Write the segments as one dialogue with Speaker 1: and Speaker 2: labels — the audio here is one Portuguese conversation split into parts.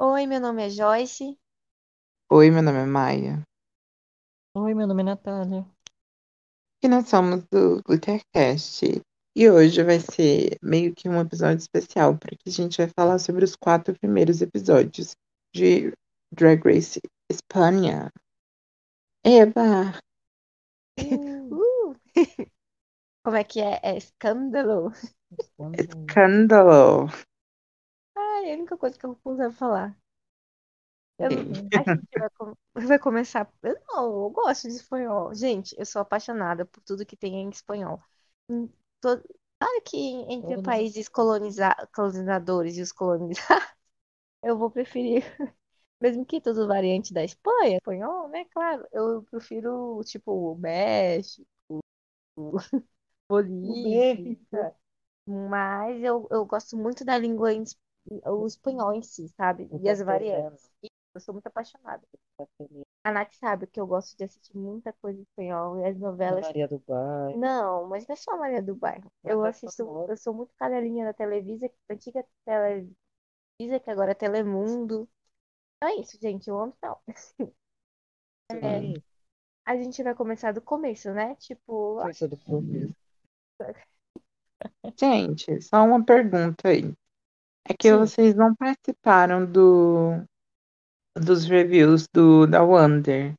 Speaker 1: Oi, meu nome é Joyce.
Speaker 2: Oi, meu nome é Maia.
Speaker 3: Oi, meu nome é Natália.
Speaker 2: E nós somos do Glittercast. E hoje vai ser meio que um episódio especial, porque a gente vai falar sobre os quatro primeiros episódios de Drag Race Espanha. Eba!
Speaker 1: Uh! Como é que é? É escândalo.
Speaker 2: Escândalo!
Speaker 1: Ai, é a única coisa que eu consigo falar. Eu. A gente vai, com- vai começar. Eu não, eu gosto de espanhol. Gente, eu sou apaixonada por tudo que tem em espanhol. Em todo... Claro que entre
Speaker 3: Todo-
Speaker 1: países coloniza... colonizadores e os colonizados, eu vou preferir, mesmo que tudo variante da Espanha, espanhol, né? Claro, eu prefiro, tipo, o México, o Bolívia. Mas eu, eu gosto muito da língua, o espanhol em si, sabe? E as variantes. E eu sou muito apaixonada. A Nath sabe que eu gosto de assistir muita coisa em espanhol e as novelas.
Speaker 3: Maria do Bairro.
Speaker 1: Não, mas não é só Maria do Bairro. Eu
Speaker 3: é
Speaker 1: assisto, eu sou muito cadelinha da Televisa, antiga Televisa, que agora é Telemundo. Então é isso, gente. Eu amo não. É, a gente vai começar do começo, né? Tipo,
Speaker 3: Coisa do começo.
Speaker 2: Gente, só uma pergunta aí. É que
Speaker 1: Sim.
Speaker 2: vocês não participaram do dos reviews do da Wonder.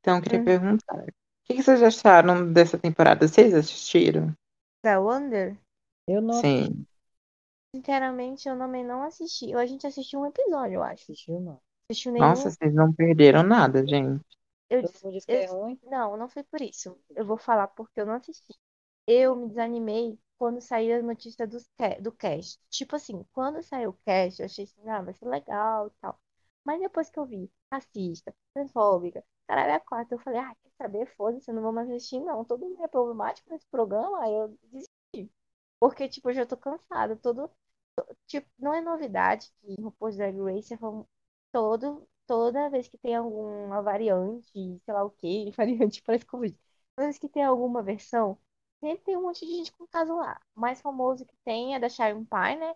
Speaker 2: Então eu queria
Speaker 1: Hum.
Speaker 2: perguntar. O que que vocês acharam dessa temporada? Vocês assistiram?
Speaker 1: da Wonder,
Speaker 3: Eu não
Speaker 2: Sim.
Speaker 1: sinceramente, eu também não assisti. A gente assistiu um episódio, eu acho.
Speaker 3: assisti, não.
Speaker 1: Assistiu nenhum.
Speaker 2: Nossa, vocês não perderam nada, gente.
Speaker 1: Eu,
Speaker 3: que é
Speaker 1: eu-
Speaker 3: ruim.
Speaker 1: Não, não foi por isso. Eu vou falar porque eu não assisti. Eu me desanimei quando saiu a notícia ca- do cast. Tipo assim, quando saiu o cast, eu achei assim, ah, vai ser legal e tal. Mas depois que eu vi racista, transfóbica, caralho, a quatro, eu falei, ah, quer saber? Foda-se, não vou mais assistir, não. Todo mundo é problemático nesse programa, aí eu desisti. Porque, tipo, eu já tô cansada. Todo, tipo, não é novidade que em RuPaul's Drag Race vão todo, toda vez que tem alguma variante, sei lá o quê, variante parece Covid. Toda vez que tem alguma versão, sempre tem um monte de gente com caso lá. O mais famoso que tem é da Sharon Pie, né?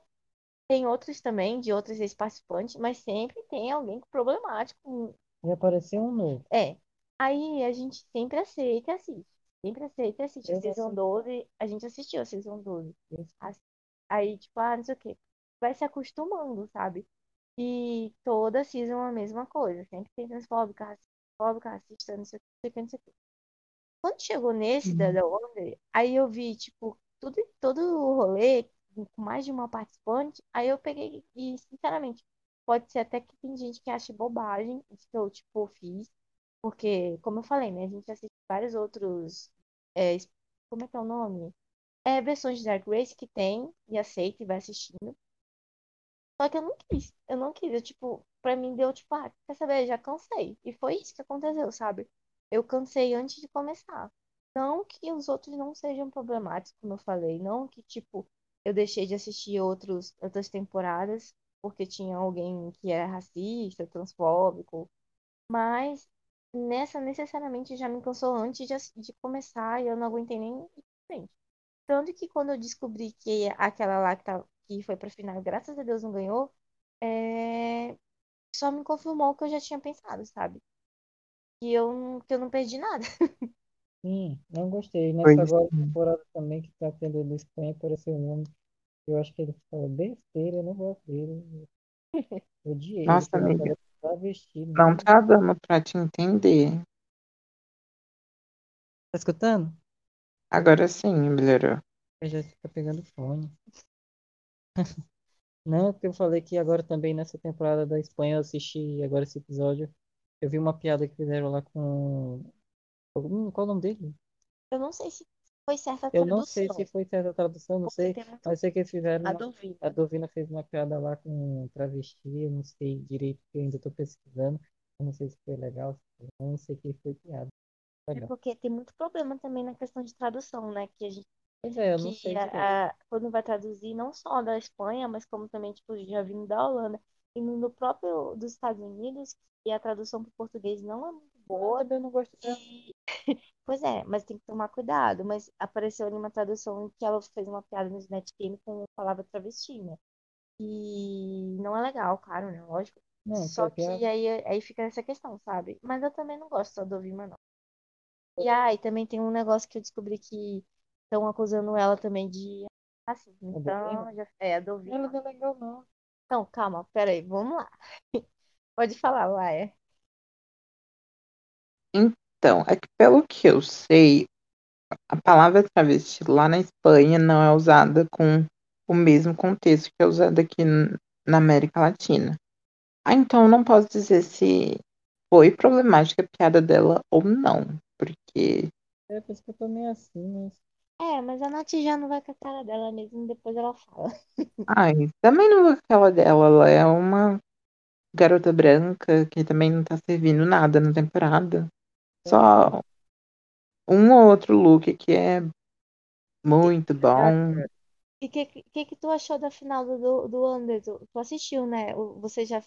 Speaker 1: Tem outros também, de outros ex-participantes, mas sempre tem alguém com problemático.
Speaker 3: E apareceu um novo.
Speaker 1: É. Aí a gente sempre aceita e assiste. Sempre aceita e assiste. A
Speaker 3: Eu
Speaker 1: Season
Speaker 3: assisti.
Speaker 1: 12, a gente assistiu a Season 12.
Speaker 3: Isso.
Speaker 1: Aí, tipo, ah, não sei o quê. Vai se acostumando, sabe? E toda season é a mesma coisa. Sempre tem transfóbica, racista, racista, não sei o que, não sei o que, não sei o que. Quando chegou nesse da, da Wonder, aí eu vi, tipo, tudo, todo o rolê com mais de uma participante. Aí eu peguei e, sinceramente, pode ser até que tem gente que ache bobagem isso que eu, tipo, fiz. Porque, como eu falei, né? A gente assiste vários outros. é, como é que é o nome? É, versões de Drag Race que tem e aceita e vai assistindo. Só que eu não quis. Eu não quis. Eu, tipo, pra mim deu, tipo, ah, quer saber? Já cansei. E foi isso que aconteceu, sabe? Eu cansei antes de começar. Não que os outros não sejam problemáticos, como eu falei. Não que, tipo, eu deixei de assistir outros, outras temporadas porque tinha alguém que era racista, transfóbico. Mas nessa necessariamente já me cansou antes de, de começar e eu não aguentei nem frente. Tanto que quando eu descobri que aquela lá que, tá, que foi pra final, graças a Deus não ganhou, é, só me confirmou o que eu já tinha pensado, sabe? Que eu, não- que eu não perdi nada.
Speaker 3: Sim, não gostei. Nessa agora temporada também que tá tendo do Espanha, apareceu um homem. Eu acho que ele falou besteira, eu não gosto dele. Eu odiei.
Speaker 2: Nossa,
Speaker 3: ele
Speaker 2: amiga,
Speaker 3: tava travesti.
Speaker 2: não tá dando pra te entender.
Speaker 3: Tá escutando?
Speaker 2: Agora sim, melhorou.
Speaker 3: Eu já fica pegando fone. Não, porque eu falei que agora também nessa temporada da Espanha eu assisti agora esse episódio. Eu vi uma piada que fizeram lá com. Hum, Qual o nome dele?
Speaker 1: Eu não sei se foi certa a
Speaker 3: Eu não sei
Speaker 1: tradução.
Speaker 3: se foi certa a tradução, não
Speaker 1: porque
Speaker 3: sei.
Speaker 1: muito
Speaker 3: Mas sei que eles fizeram
Speaker 1: a
Speaker 3: uma...
Speaker 1: dúvida.
Speaker 3: A Dovina fez uma piada lá com travesti, eu não sei direito, porque eu ainda tô pesquisando. Eu não sei se foi legal, se não, não sei que foi piada.
Speaker 1: É
Speaker 3: Legal.
Speaker 1: porque tem muito problema também na questão de tradução, né? Que a gente
Speaker 3: Pois é, eu não
Speaker 1: que
Speaker 3: sei
Speaker 1: a- a- quando vai traduzir não só da Espanha, mas como também tipo já vindo da Holanda e no próprio dos Estados Unidos, que a tradução para o português não é muito
Speaker 3: Eu
Speaker 1: boa.
Speaker 3: também não gosto.
Speaker 1: E... Pois é, mas tem que tomar cuidado. Mas apareceu ali uma tradução em que ela fez uma piada no Snatch Game com a palavra travesti, né? E não é legal, claro, né? Lógico.
Speaker 3: Não,
Speaker 1: Só que
Speaker 3: é-
Speaker 1: aí, aí fica essa questão, sabe? Mas eu também não gosto só do Vima, não. E aí também tem um negócio que eu descobri que estão acusando ela também de racismo.
Speaker 3: A
Speaker 1: Então, já, é, a Dovima.
Speaker 3: ela não é legal, não.
Speaker 1: Então, calma, peraí, vamos lá. Pode falar, Laia.
Speaker 2: Então, é que pelo que eu sei, a palavra travesti lá na Espanha não é usada com o mesmo contexto que é usado aqui na América Latina. Ah, então eu não posso dizer se foi problemática a piada dela ou não, porque
Speaker 3: É, por isso que eu tô meio assim, mas.
Speaker 1: É, mas a Nath já não vai com a cara dela mesmo, depois ela fala.
Speaker 2: ai, também não vou com aquela dela, ela é uma garota branca que também não tá servindo nada na temporada. Só um ou outro look que é muito bom.
Speaker 1: E o que, que que tu achou da final do, do, Under? Tu, assistiu, né? Você já.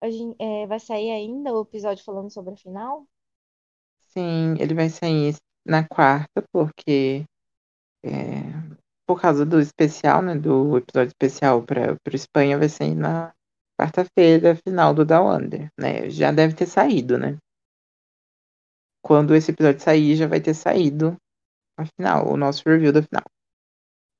Speaker 1: a gen- é, vai sair ainda o episódio falando sobre a final?
Speaker 2: Sim, ele vai sair na quarta, porque é, por causa do especial, né? Do episódio especial para o Espanha, vai sair na quarta-feira, final do Down Under, né? Já deve ter saído, né? Quando esse episódio sair, já vai ter saído a final, o nosso review da final.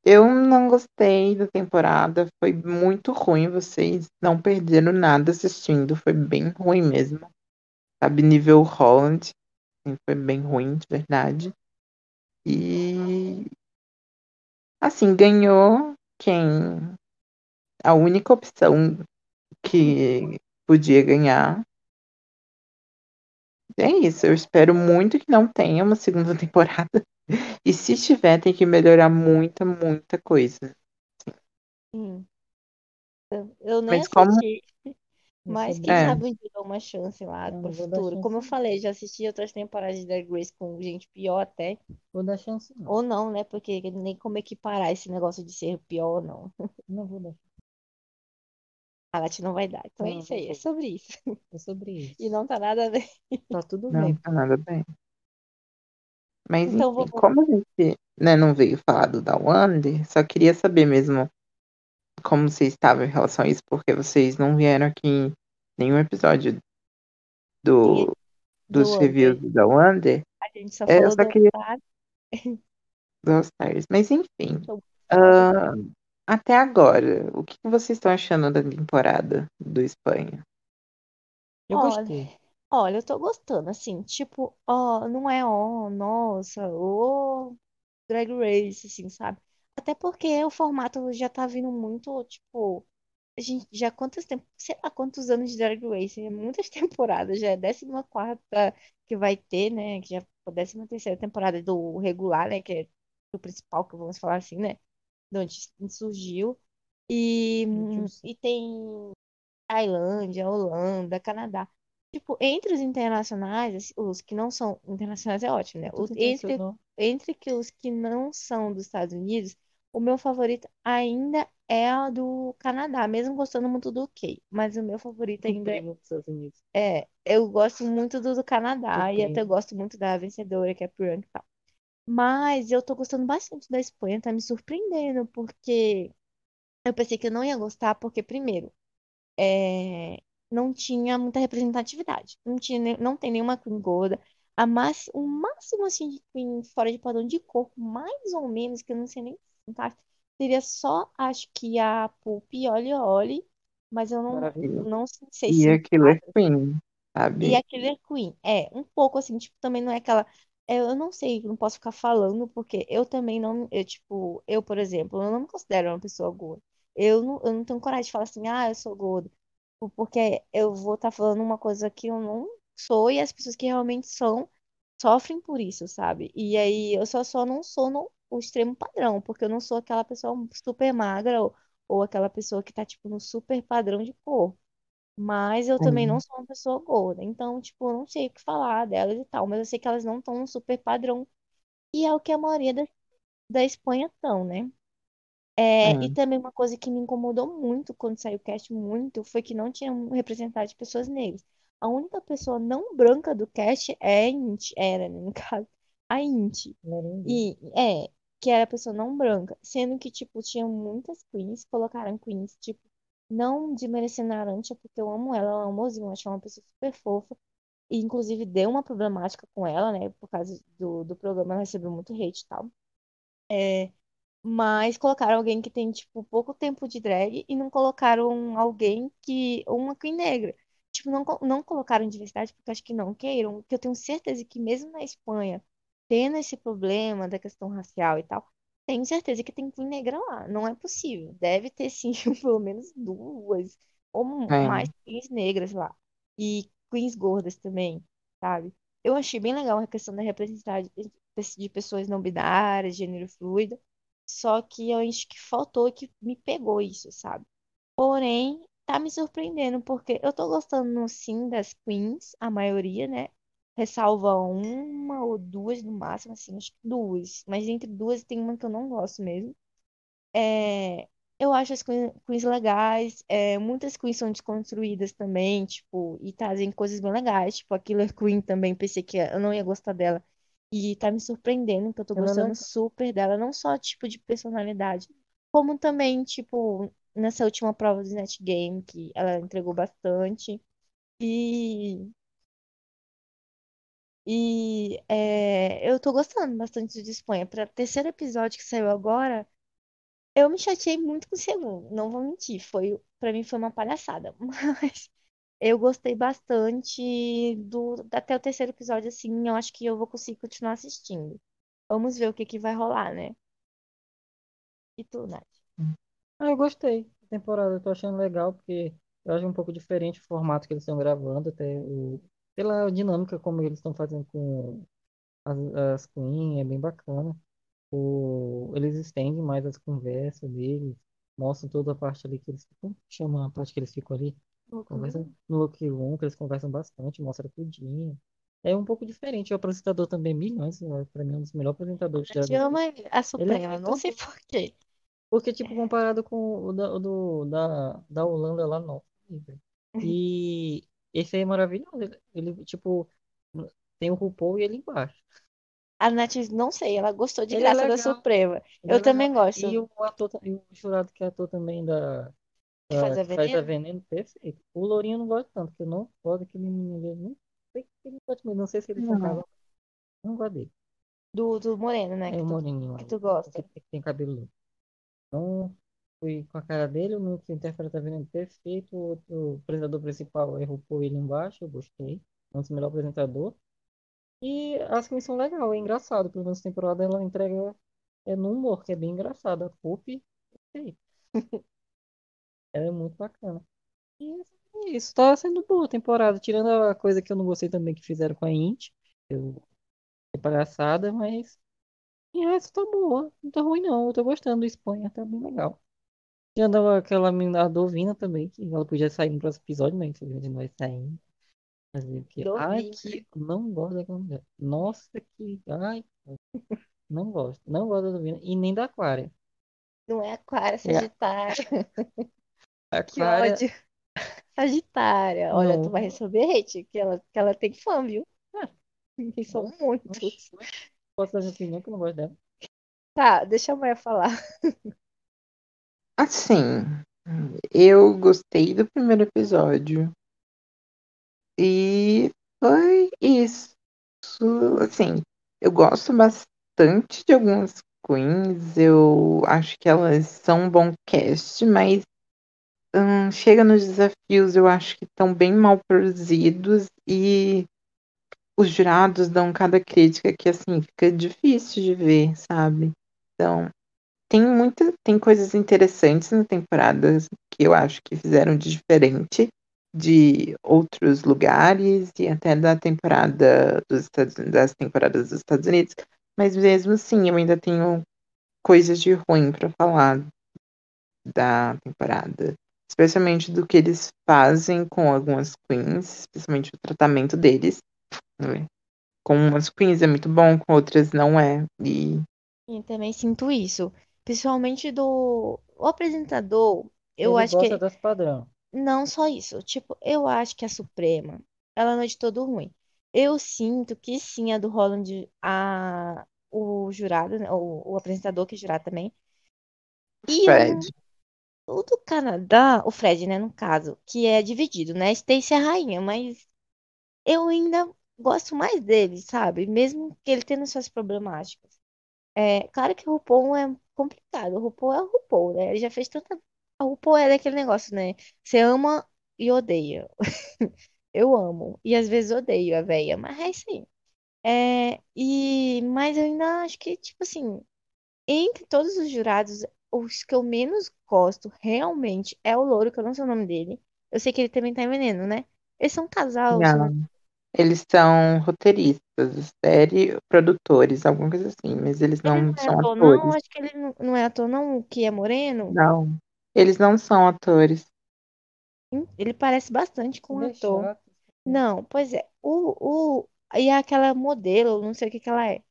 Speaker 2: Eu não gostei da temporada, foi muito ruim. Vocês não perderam nada assistindo, foi bem ruim mesmo. Sabe, nível Holland, foi bem ruim, de verdade. E assim, ganhou quem a única opção que podia ganhar. É isso, eu espero muito que não tenha uma segunda temporada. E se tiver, tem que melhorar muita, muita coisa.
Speaker 1: Sim. Eu, eu nem
Speaker 2: Mas
Speaker 1: assisti, mas quem
Speaker 2: É.
Speaker 1: sabe um dia eu dou uma chance lá
Speaker 3: Eu
Speaker 1: pro
Speaker 3: não vou dar
Speaker 1: futuro. Como eu
Speaker 3: chance.
Speaker 1: falei, já assisti outras temporadas de Drag Race com gente pior até.
Speaker 3: Vou dar chance, não.
Speaker 1: Ou não, né? Porque nem como equiparar esse negócio de ser pior ou não.
Speaker 3: Não vou dar.
Speaker 1: A Nath não vai dar. Então é
Speaker 3: Não,
Speaker 1: isso aí, é sobre isso.
Speaker 3: É sobre isso.
Speaker 1: E não tá nada a ver.
Speaker 3: Tá tudo
Speaker 2: não
Speaker 3: bem.
Speaker 2: tá nada bem. Mas
Speaker 1: Então
Speaker 2: enfim,
Speaker 1: vou-
Speaker 2: como a gente né, não veio falar do Down Under, só queria saber mesmo como vocês estavam em relação a isso, porque vocês não vieram aqui em nenhum episódio do,
Speaker 1: do
Speaker 2: dos reviews do Down Under,
Speaker 1: A gente só
Speaker 2: É,
Speaker 1: falou
Speaker 2: só
Speaker 1: do
Speaker 2: queria-
Speaker 1: All-Star,
Speaker 2: do All Stars. Mas enfim, ah, até agora, o que vocês estão achando da temporada do Espanha?
Speaker 3: Eu
Speaker 1: Olha,
Speaker 3: gostei.
Speaker 1: Olha, eu tô gostando, assim, tipo, ó, não é ó, nossa, ô Drag Race, assim, sabe? Até porque o formato já tá vindo muito, tipo, a gente já quantos tempos, sei lá quantos anos de Drag Race, muitas temporadas, já é décima quarta que vai ter, né? Que já foi décima terceira temporada do regular, né? Que é do principal, que vamos falar assim, né? De onde surgiu. E, e tem Tailândia, Holanda, Canadá. Tipo, entre os internacionais, assim, os que não são internacionais é ótimo, né? Os, entre, entre que os que não são dos Estados Unidos, o meu favorito ainda é a do Canadá, mesmo gostando muito do UK. Mas o meu favorito ainda
Speaker 3: primo dos Estados Unidos.
Speaker 1: é. Eu gosto muito do, do Canadá
Speaker 3: O
Speaker 1: e até gosto muito da vencedora, que é a Priyanka e tal. Mas eu tô gostando bastante da Espanha, tá me surpreendendo, porque eu pensei que eu não ia gostar, porque, primeiro, é, não tinha muita representatividade. Não tinha, não tem nenhuma Queen gorda. A mas, o máximo assim de Queen fora de padrão de corpo, mais ou menos, que eu não sei nem tá? Seria só, acho que a Pupi Oli Oli, mas eu não,
Speaker 3: Maravilha.
Speaker 1: não sei
Speaker 2: E
Speaker 1: se
Speaker 2: a Killer
Speaker 1: encaixa.
Speaker 2: Queen,
Speaker 1: E
Speaker 2: sabe?
Speaker 1: a Killer Queen, é, um pouco assim, tipo, também não é aquela. é, Eu não sei, não posso ficar falando, porque eu também não. Eu, tipo, eu, por exemplo, eu não me considero uma pessoa gorda. Eu não, eu não tenho coragem de falar assim, ah, eu sou gorda. Porque eu vou estar falando uma coisa que eu não sou e as pessoas que realmente são sofrem por isso, sabe? E aí eu só, só não sou no o extremo padrão, porque eu não sou aquela pessoa super magra ou, ou aquela pessoa que tá, tipo, no super padrão de cor. Mas eu também não
Speaker 2: Sim.
Speaker 1: sou uma pessoa gorda. Então, tipo, eu não sei o que falar delas e tal. Mas eu sei que elas não estão no super padrão. E é o que a maioria da, da Espanha estão, né? É, e
Speaker 2: Sim.
Speaker 1: também uma coisa que me incomodou muito quando saiu o cast, muito, foi que não tinha um representante de pessoas negras. A única pessoa não branca do cast é a Inti, era, né, no caso, a Inti.
Speaker 3: Merengue.
Speaker 1: E é, que era pessoa não branca. Sendo que, tipo, tinha muitas queens, colocaram queens, tipo, não desmerecendo a Arantia, porque eu amo ela, ela é amorzinho, eu acho ela uma pessoa super fofa. E, inclusive, deu uma problemática com ela, né? Por causa do, do programa, ela recebeu muito hate e tal. É, mas colocaram alguém que tem, tipo, pouco tempo de drag e não colocaram alguém que. uma queen negra. Tipo, não, não colocaram diversidade porque acho que não queiram, porque eu tenho certeza que mesmo na Espanha, tendo esse problema da questão racial e tal, tenho certeza que tem queen negra lá. Não é possível. Deve ter, sim, pelo menos duas ou mais
Speaker 2: É,
Speaker 1: queens negras lá. E queens gordas também, sabe? Eu achei bem legal a questão da representatividade de pessoas não binárias, gênero fluido. Só que eu acho que faltou que me pegou isso, sabe? Porém, tá me surpreendendo, porque eu tô gostando sim das queens, a maioria, né? Ressalva uma ou duas no máximo, assim, acho que duas. Mas entre duas tem uma que eu não gosto mesmo. É, eu acho as queen- queens legais. é, muitas queens são desconstruídas também, tipo, e trazem coisas bem legais. Tipo, a Killer Queen também, pensei que eu não ia gostar dela. E tá me surpreendendo, que eu tô gostando
Speaker 3: legal.
Speaker 1: super dela, não só tipo de personalidade, como também, tipo, nessa última prova do Snatch Game, que ela entregou bastante. E, e é, eu tô gostando bastante de Espanha. Pra terceiro episódio que saiu agora. Eu me chateei muito com o segundo, não vou mentir, foi, para mim foi uma palhaçada, mas eu gostei bastante do até o terceiro episódio assim, eu acho que eu vou conseguir continuar assistindo. Vamos ver o que que vai rolar, né? E tu, Nath?
Speaker 3: Ah, eu gostei da temporada, eu tô achando legal, porque eu acho um pouco diferente o formato que eles estão gravando, até o, pela dinâmica como eles estão fazendo com as, as Queen, é bem bacana. O, eles estendem mais as conversas deles, mostram toda a parte ali que eles ficam, chama a parte que eles ficam ali, conversam no Loki Room, que eles conversam bastante, mostra tudinho. É um pouco diferente, o apresentador também, milhões, para mim é um dos melhores apresentadores de
Speaker 1: A gente
Speaker 3: Drag
Speaker 1: ama a
Speaker 3: é
Speaker 1: Suprema,
Speaker 3: muito
Speaker 1: não sei
Speaker 3: bom.
Speaker 1: por quê.
Speaker 3: Porque, tipo, comparado com o da, do, da, da Holanda lá, não. E esse aí é maravilhoso. Ele, ele, tipo, tem o RuPaul e ele embaixo.
Speaker 1: A Nath, não sei, ela gostou de
Speaker 3: Ele é
Speaker 1: graça da
Speaker 3: legal.
Speaker 1: Suprema.
Speaker 3: Ele é
Speaker 1: Eu
Speaker 3: legal.
Speaker 1: também
Speaker 3: E
Speaker 1: gosto
Speaker 3: o ator, e o jurado que é ator também da,
Speaker 1: de
Speaker 3: da-
Speaker 1: fazer
Speaker 3: que faz a
Speaker 1: veneno.
Speaker 3: Perfeito. O Lourinho eu não gosto tanto, porque eu não gosto daquele menino. Não sei que ele gosta mesmo, não sei se ele tem
Speaker 2: não.
Speaker 3: cabelo. Não gosto dele.
Speaker 1: Do, do Moreno, né?
Speaker 3: É
Speaker 1: Que
Speaker 3: o
Speaker 1: tu,
Speaker 3: moreninho
Speaker 1: que tu
Speaker 3: o
Speaker 1: gosta.
Speaker 3: que que tem cabelo loiro. Então, fui com a cara dele, o meu que interpreta a Veneno perfeito, o apresentador principal RuPaul ele embaixo, eu gostei. É um dos melhores apresentadores. E as que são legal, é engraçado. Pelo menos temporada ela entrega é no humor, que é bem engraçado. A Poop, perfeito. Ela é muito bacana. E é isso, tá sendo boa a temporada. Tirando a coisa que eu não gostei também que fizeram com a Inti. Eu é palhaçada, mas. E essa tá boa. Não tá ruim não. Eu tô gostando do Espanha, tá bem legal. Tirando aquela menina a Dovina também, que ela podia sair no próximo episódio, mas infelizmente não vai sair. Fazer o quê? Ai, que não gosto daquela mulher. Nossa, que. Ai, não gosto. Não gosto da Dovina. E nem da Aquária.
Speaker 1: Não é Aquário, é
Speaker 3: É,
Speaker 1: Sagitário.
Speaker 3: a
Speaker 1: Que
Speaker 3: Aquária.
Speaker 1: ódio. Sagitária. Olha, tu vai
Speaker 3: Não.
Speaker 1: receber hate, que ela, que ela tem fã, viu?
Speaker 3: Ah,
Speaker 1: E são muitos.
Speaker 3: Posso dar minha opinião que eu não gosto dela.
Speaker 1: Tá, deixa a Maia falar.
Speaker 2: Assim, eu gostei do primeiro episódio e foi isso. Assim, eu gosto bastante de algumas queens, eu acho que elas são um bom cast, mas hum, chega nos desafios, eu acho que estão bem mal produzidos e os jurados dão cada crítica que assim fica difícil de ver, sabe? Então, tem muita, tem coisas interessantes na temporada que eu acho que fizeram de diferente de outros lugares e até da temporada dos Estados, das temporadas dos Estados Unidos, mas mesmo assim eu ainda tenho coisas de ruim para falar da temporada, especialmente do que eles fazem com algumas queens, especialmente o tratamento deles. né? Com umas queens é muito bom, com outras não é. E
Speaker 1: E também sinto isso. Principalmente do o apresentador, eu
Speaker 3: Ele
Speaker 1: acho
Speaker 3: gosta
Speaker 1: que
Speaker 3: das padrão.
Speaker 1: não só isso. Tipo, eu acho que a Suprema, ela não é de todo ruim. Eu sinto que sim, a do Holland, a, o jurado, né, o, o apresentador que é jurado também. E eu
Speaker 2: Fred,
Speaker 1: não. O do Canadá, o Fred, né, no caso, que é dividido, né? Stacy é a rainha, mas eu ainda gosto mais dele, sabe? Mesmo que ele tenha suas problemáticas. É, claro que o RuPaul é complicado. O RuPaul é o RuPaul, né? Ele já fez tanta. A RuPaul é aquele negócio, né? Você ama e odeia. Eu amo. E às vezes odeio a véia, mas é isso aí. É, e, mas eu ainda acho que, tipo assim, entre todos os jurados, os que eu menos gosto realmente é o Louro, que eu não sei o nome dele. Eu sei que ele também tá em veneno, né? Eles são um casal, são.
Speaker 2: Eles são roteiristas, série, produtores, alguma coisa assim, mas eles
Speaker 1: Ele
Speaker 2: não
Speaker 1: não é
Speaker 2: são
Speaker 1: ator, não?
Speaker 2: atores.
Speaker 1: Acho que ele não não é ator, não, o que é moreno.
Speaker 2: Não. Eles não são atores.
Speaker 1: Hum, Ele parece bastante com um
Speaker 3: Ele é
Speaker 1: ator.
Speaker 3: chato.
Speaker 1: Não, pois é. O, o, e aquela modelo, não sei o que que ela é.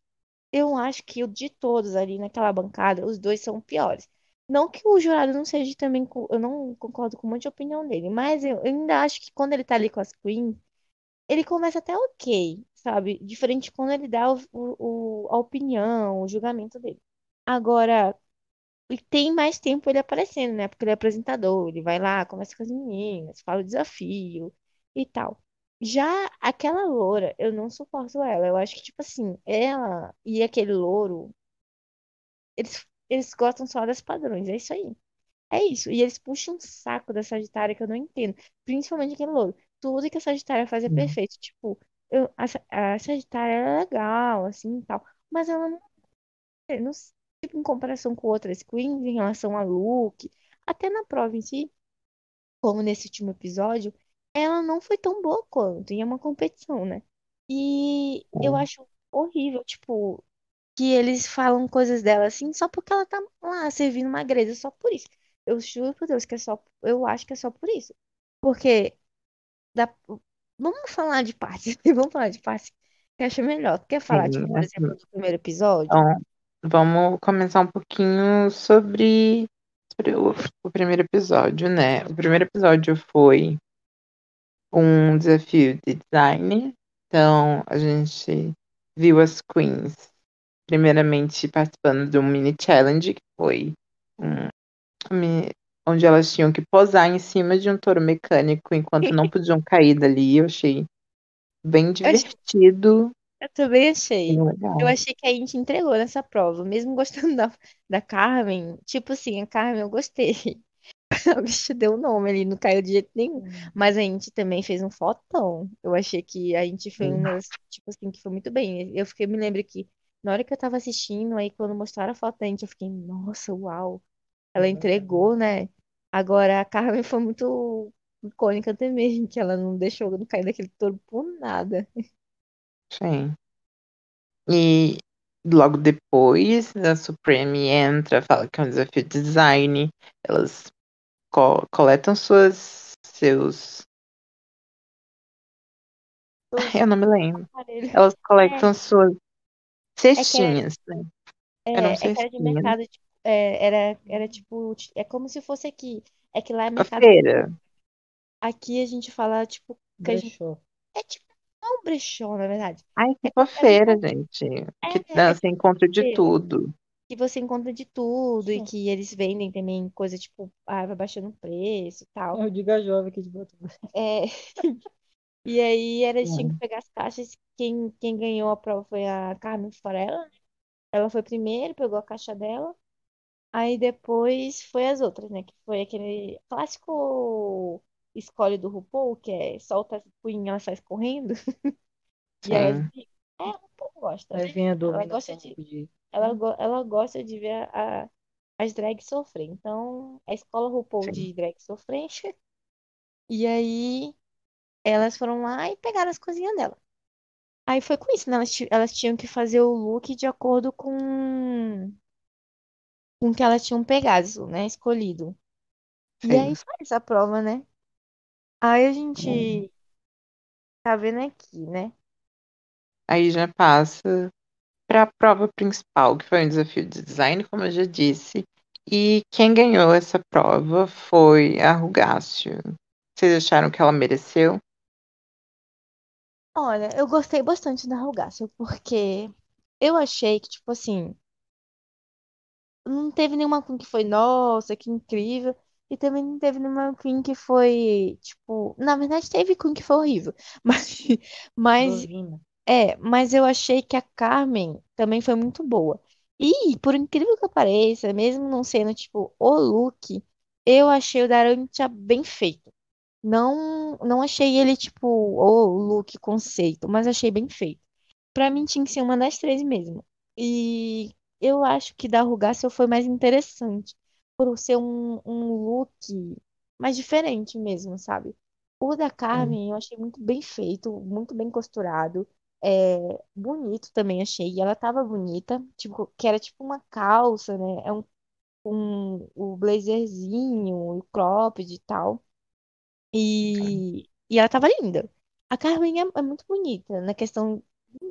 Speaker 1: Eu acho que o de todos ali naquela bancada, os dois são piores. Não que o jurado não seja também. Eu não concordo com muita opinião dele, mas eu ainda acho que quando ele tá ali com as queens, ele começa até ok, sabe? Diferente quando ele dá o, o, a opinião, o julgamento dele. Agora. E tem mais tempo ele aparecendo, né? Porque ele é apresentador, ele vai lá, conversa com as meninas, fala o desafio e tal. Já aquela loura, eu não suporto ela. Eu acho que, tipo assim, ela e aquele louro, eles, eles gostam só das padrões, é isso aí. É isso. E eles puxam um saco da Sagitária que eu não entendo. Principalmente aquele louro. Tudo que a Sagitária faz é
Speaker 2: Hum.
Speaker 1: perfeito. Tipo, eu, a, a Sagitária é legal, assim e tal. Mas ela não não tipo, em comparação com outras queens, em relação a look, até na prova em si, como nesse último episódio, ela não foi tão boa quanto, e é uma competição, né? E eu acho horrível, tipo, que eles falam coisas dela assim, só porque ela tá lá servindo uma grelha, só por isso. Eu juro por Deus que é só, eu acho que é só por isso. Porque dá, vamos falar de parte, vamos falar de parte que acho melhor. Tu quer falar, tipo, por exemplo, do primeiro episódio?
Speaker 2: então, vamos começar um pouquinho sobre, sobre o, o primeiro episódio, né? O primeiro episódio foi um desafio de design. Então, a gente viu as queens, primeiramente participando de um mini challenge, que foi um, onde elas tinham que posar em cima de um touro mecânico enquanto não podiam cair dali. Eu achei bem
Speaker 1: Eu achei
Speaker 2: divertido
Speaker 1: Eu também achei. Eu achei que a gente entregou nessa prova, mesmo gostando da, da Carmen. Tipo assim, a Carmen eu gostei. O bicho deu o nome ali, não caiu de jeito nenhum. Mas a gente também fez um fotão. Eu achei que a gente foi um negócio, tipo assim, que foi muito bem. Eu fiquei, me lembro que na hora que eu tava assistindo, aí quando mostraram a foto da gente, eu fiquei, nossa, uau. Ela entregou, né? Agora a Carmen foi muito icônica também, que ela não deixou não cair daquele touro por nada.
Speaker 2: Sim. E logo depois, a Supreme entra, fala que é um desafio de design. Elas co- coletam suas, seus. Eu não me lembro. Elas
Speaker 1: É,
Speaker 2: coletam suas
Speaker 1: é era
Speaker 2: cestinhas, né? Eram
Speaker 1: É, é era de
Speaker 2: cestinhas.
Speaker 1: mercado, tipo, é, era, era tipo, ti- é como se fosse aqui. É que lá é
Speaker 2: A
Speaker 1: mercado.
Speaker 2: feira.
Speaker 1: Aqui a gente fala, tipo, que a gente.
Speaker 3: Brechó.
Speaker 1: É tipo, não é um brechó, na verdade.
Speaker 2: Ai,
Speaker 1: É,
Speaker 2: tipo a
Speaker 1: é
Speaker 2: feira, gente. Que
Speaker 1: É,
Speaker 2: né,
Speaker 1: é
Speaker 2: você
Speaker 1: tipo
Speaker 2: encontra de
Speaker 1: feira,
Speaker 2: tudo.
Speaker 1: que você encontra de tudo e
Speaker 3: Sim.
Speaker 1: que eles vendem também coisa tipo, ah, vai baixando o preço e tal.
Speaker 3: É o Diga Jovem aqui de Botucatu.
Speaker 1: É, e aí elas tinham que
Speaker 2: Hum,
Speaker 1: pegar as caixas. Quem, quem ganhou a prova foi a Carmen Forella. né? Ela foi primeiro, pegou a caixa dela. Aí depois foi as outras, né? Que foi aquele clássico escolhe do RuPaul, que é solta a punha e ela sai correndo. E elas
Speaker 2: Sim,
Speaker 1: brigam. É, o RuPaul gosta,
Speaker 3: Aí
Speaker 1: né?
Speaker 3: vem a
Speaker 1: Ela gosta de,
Speaker 3: de.
Speaker 1: ela, go- ela gosta de ver a, as drags sofrer. Então, a escola RuPaul
Speaker 2: sim,
Speaker 1: de drag sofrência. E aí elas foram lá e pegaram as coisinhas dela. Aí foi com isso, né? Elas, ti- elas tinham que fazer o look de acordo com, com que elas tinham pegado, né? Escolhido. E aí
Speaker 2: sim.
Speaker 1: foi essa prova, né? Aí a
Speaker 2: Hum.
Speaker 1: gente tá vendo aqui, né?
Speaker 2: Aí já passa para a prova principal, que foi um desafio de design, como eu já disse. E quem ganhou essa prova foi a Rugácio. Vocês acharam que ela mereceu?
Speaker 1: Olha, eu gostei bastante da Rugácio, porque eu achei que, tipo assim, não teve nenhuma com que foi, nossa, que incrível. E também não teve nenhuma Queen que foi, tipo. Na verdade, teve Queen que foi horrível. Mas, mas é, mas eu achei que a Carmen também foi muito boa. E, por incrível que pareça, mesmo não sendo, tipo, o look, eu achei o da Arantia bem feito. Não, não achei ele, tipo, o look conceito, mas achei bem feito. Pra mim tinha que ser uma das três mesmo. E eu acho que da Rugácea foi mais interessante, por ser um, um look mais diferente mesmo, sabe? O da. Carmen eu achei muito bem feito, muito bem costurado. É, bonito também achei. E ela tava bonita, tipo, que era tipo uma calça, né? É um, um o blazerzinho, o cropped e tal. E, e ela tava linda. A Carmen é, é muito bonita, na questão,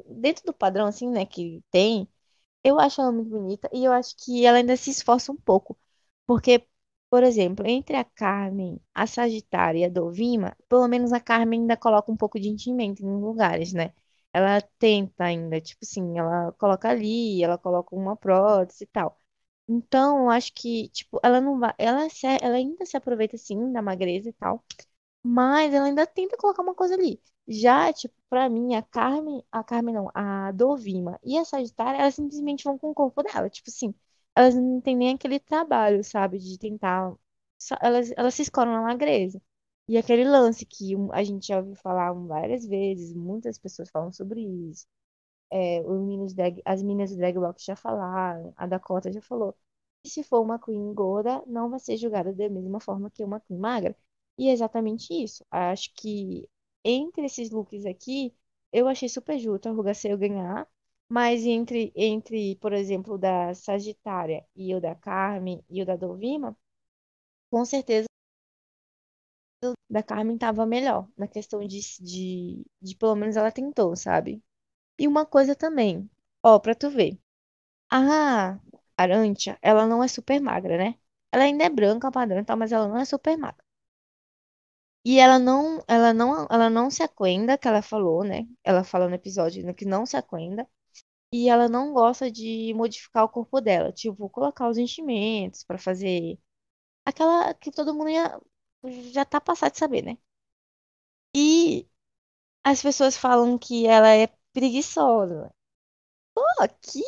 Speaker 1: dentro do padrão, assim, né, que tem, eu acho ela muito bonita e eu acho que ela ainda se esforça um pouco. Porque, por exemplo, entre a Carmen, a Sagitária e a Dovima, pelo menos a Carmen ainda coloca um pouco de enchimento em lugares, né? Ela tenta ainda, tipo assim, ela coloca ali, ela coloca uma prótese e tal. Então, eu acho que, tipo, ela não vai, ela, se, ela ainda se aproveita, sim, da magreza e tal. Mas ela ainda tenta colocar uma coisa ali. Já, tipo, pra mim, a Carmen, a Carmen não, a Dovima e a Sagitária, elas simplesmente vão com o corpo dela. Tipo assim, elas não têm nem aquele trabalho, sabe, de tentar. Elas, elas se escoram na magreza. E aquele lance que a gente já ouviu falar várias vezes, muitas pessoas falam sobre isso. É, os drag, as meninas do drag rock já falaram, a Dakota já falou. Se for uma queen gorda, não vai ser julgada da mesma forma que uma queen magra. E é exatamente isso. Acho que entre esses looks aqui, eu achei super justo a Ruga Sale ganhar. Mas entre, entre, por exemplo, o da Sagitária e o da Carmen e o da Dovima, com certeza o da Carmen tava melhor. Na questão de, de, de pelo menos ela tentou, sabe? E uma coisa também, ó, pra tu ver. A Arantia, ela não é super magra, né? Ela ainda é branca, padrão tal, mas ela não é super magra. E ela não, ela não, ela não se aquenda, que ela falou, né? Ela fala no episódio que não se aquenda. E ela não gosta de modificar o corpo dela, tipo, colocar os enchimentos pra fazer aquela que todo mundo já, já tá passado de saber, né? E as pessoas falam que ela é preguiçosa. Só que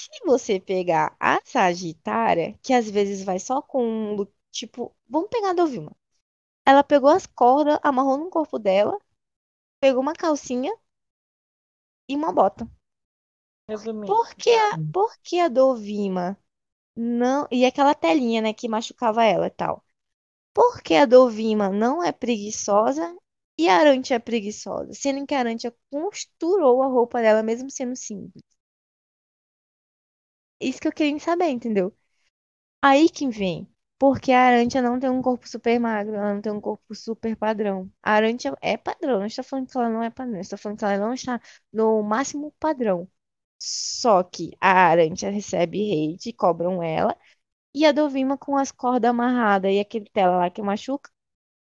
Speaker 1: Se você pegar a Sagitária, que às vezes vai só com tipo, vamos pegar a Dovima. Ela pegou as cordas, amarrou no corpo dela, pegou uma calcinha e uma bota.
Speaker 3: Resumindo,
Speaker 1: Por que a, por que a Dovima não. E aquela telinha, né, que machucava ela e tal. Por que a Dovima não é preguiçosa e a Arantia é preguiçosa? Sendo que a Arantia costurou a roupa dela, mesmo sendo simples. Isso que eu queria saber, entendeu? Aí que vem. Porque a Arantia não tem um corpo super magro, ela não tem um corpo super padrão. A Arantia é padrão, não estou falando que ela não é padrão, estou falando que ela não está no máximo padrão. Só que a Arantia recebe hate, cobram ela, e a Dovima com as cordas amarradas e aquele tela lá que machuca,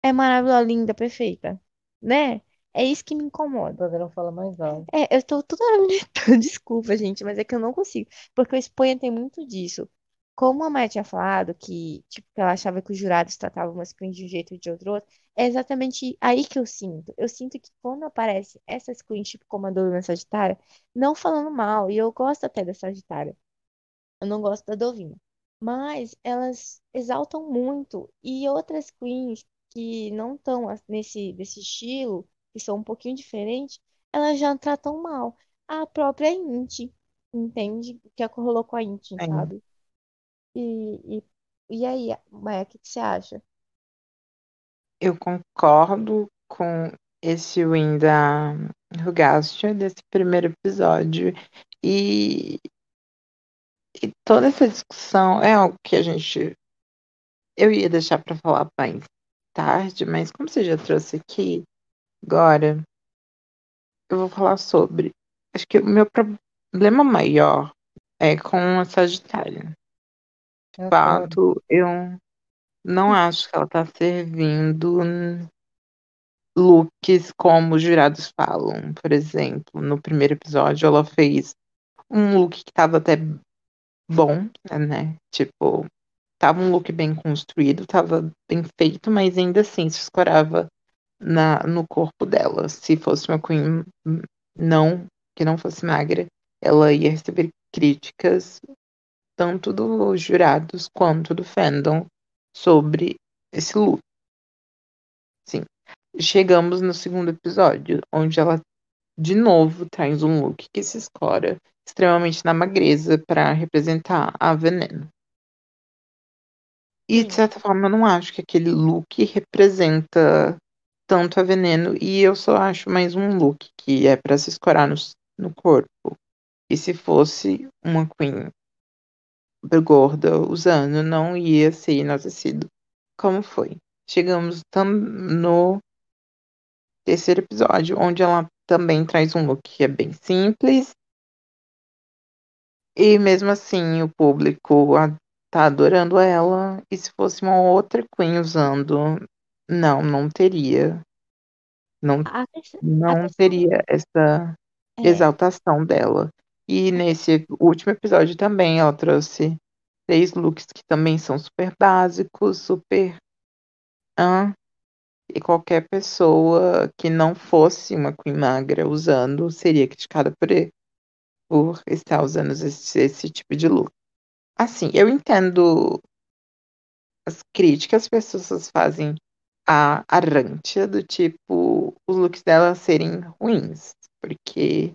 Speaker 1: é maravilhosa, linda, perfeita. Né? É isso que me incomoda.
Speaker 3: poderão falar mais alto.
Speaker 1: É, eu tô toda hora gritando, desculpa, gente, mas é que eu não consigo. Porque o Espanha tem muito disso. Como a Maia tinha falado que, tipo, que ela achava que os jurados tratavam umas queens de um jeito e de outro, outro, é exatamente aí que eu sinto. Eu sinto que quando aparece essas queens, tipo, como a Dovima Sagitária, não falando mal, e eu gosto até da Sagitária, eu não gosto da Dovima, mas elas exaltam muito, e outras queens que não estão nesse, desse estilo, que são um pouquinho diferentes, elas já tratam mal. A própria Inti, entende? O que rolou com a Inti,
Speaker 2: Sim.
Speaker 1: sabe? E, e, e aí, Maia, o que que você acha?
Speaker 2: Eu concordo com esse win da Rugastia desse primeiro episódio. E, e toda essa discussão é algo que a gente. Eu ia deixar para falar mais tarde, mas como você já trouxe aqui, agora eu vou falar sobre. Acho que o meu problema maior é com a Sagitária.
Speaker 3: Eu
Speaker 2: De fato, eu não acho que ela tá servindo looks como os jurados falam. Por exemplo, no primeiro episódio ela fez um look que tava até bom, né? Tipo, tava um look bem construído, tava bem feito, mas ainda assim se escorava na, no corpo dela. Se fosse uma Queen não, que não fosse magra, ela ia receber críticas tanto dos jurados quanto do fandom sobre esse look. Sim. Chegamos no segundo episódio, onde ela de novo traz um look que se escora extremamente na magreza para representar a Veneno. E de certa forma eu não acho que aquele look representa tanto a Veneno e eu só acho mais um look que é para se escorar no, no corpo. E se fosse uma Queen gorda usando, não ia ser enaltecido como foi. Chegamos no terceiro episódio, onde ela também traz um look que é bem simples. E mesmo assim, o público tá adorando ela. E se fosse uma outra Queen usando, não, não teria. Não, não teria essa é. exaltação dela. E nesse último episódio também ela trouxe três looks que também são super básicos, super. Ah, e qualquer pessoa que não fosse uma Queen magra usando seria criticada por, por estar usando esse, esse tipo de look. Assim, eu entendo as críticas que as pessoas fazem a Arantia, do tipo, os looks dela serem ruins, porque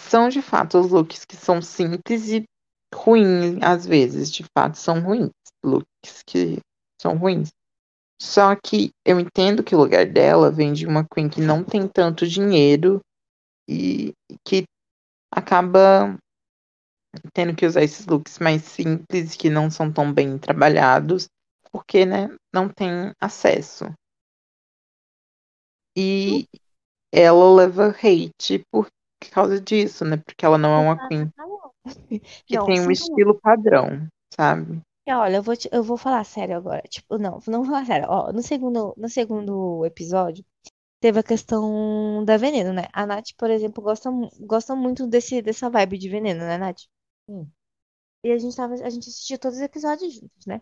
Speaker 2: são de fato os looks que são simples e ruins, às vezes, de fato, são ruins. Looks que são ruins. Só que eu entendo que o lugar dela vem de uma Queen que não tem tanto dinheiro e que acaba tendo que usar esses looks mais simples que não são tão bem trabalhados, porque, né, não tem acesso. E ela leva hate por causa disso, né? Porque ela não é uma Queen que não, tem um estilo padrão, sabe?
Speaker 1: Olha, eu vou, te, eu vou falar sério agora. Tipo, não, não vou falar sério. Ó, no segundo, no segundo episódio, teve a questão da veneno, né? A Nath, por exemplo, gosta, gosta muito desse, dessa vibe de veneno, né, Nath? Hum. E a gente tava, a gente assistiu todos os episódios juntos, né?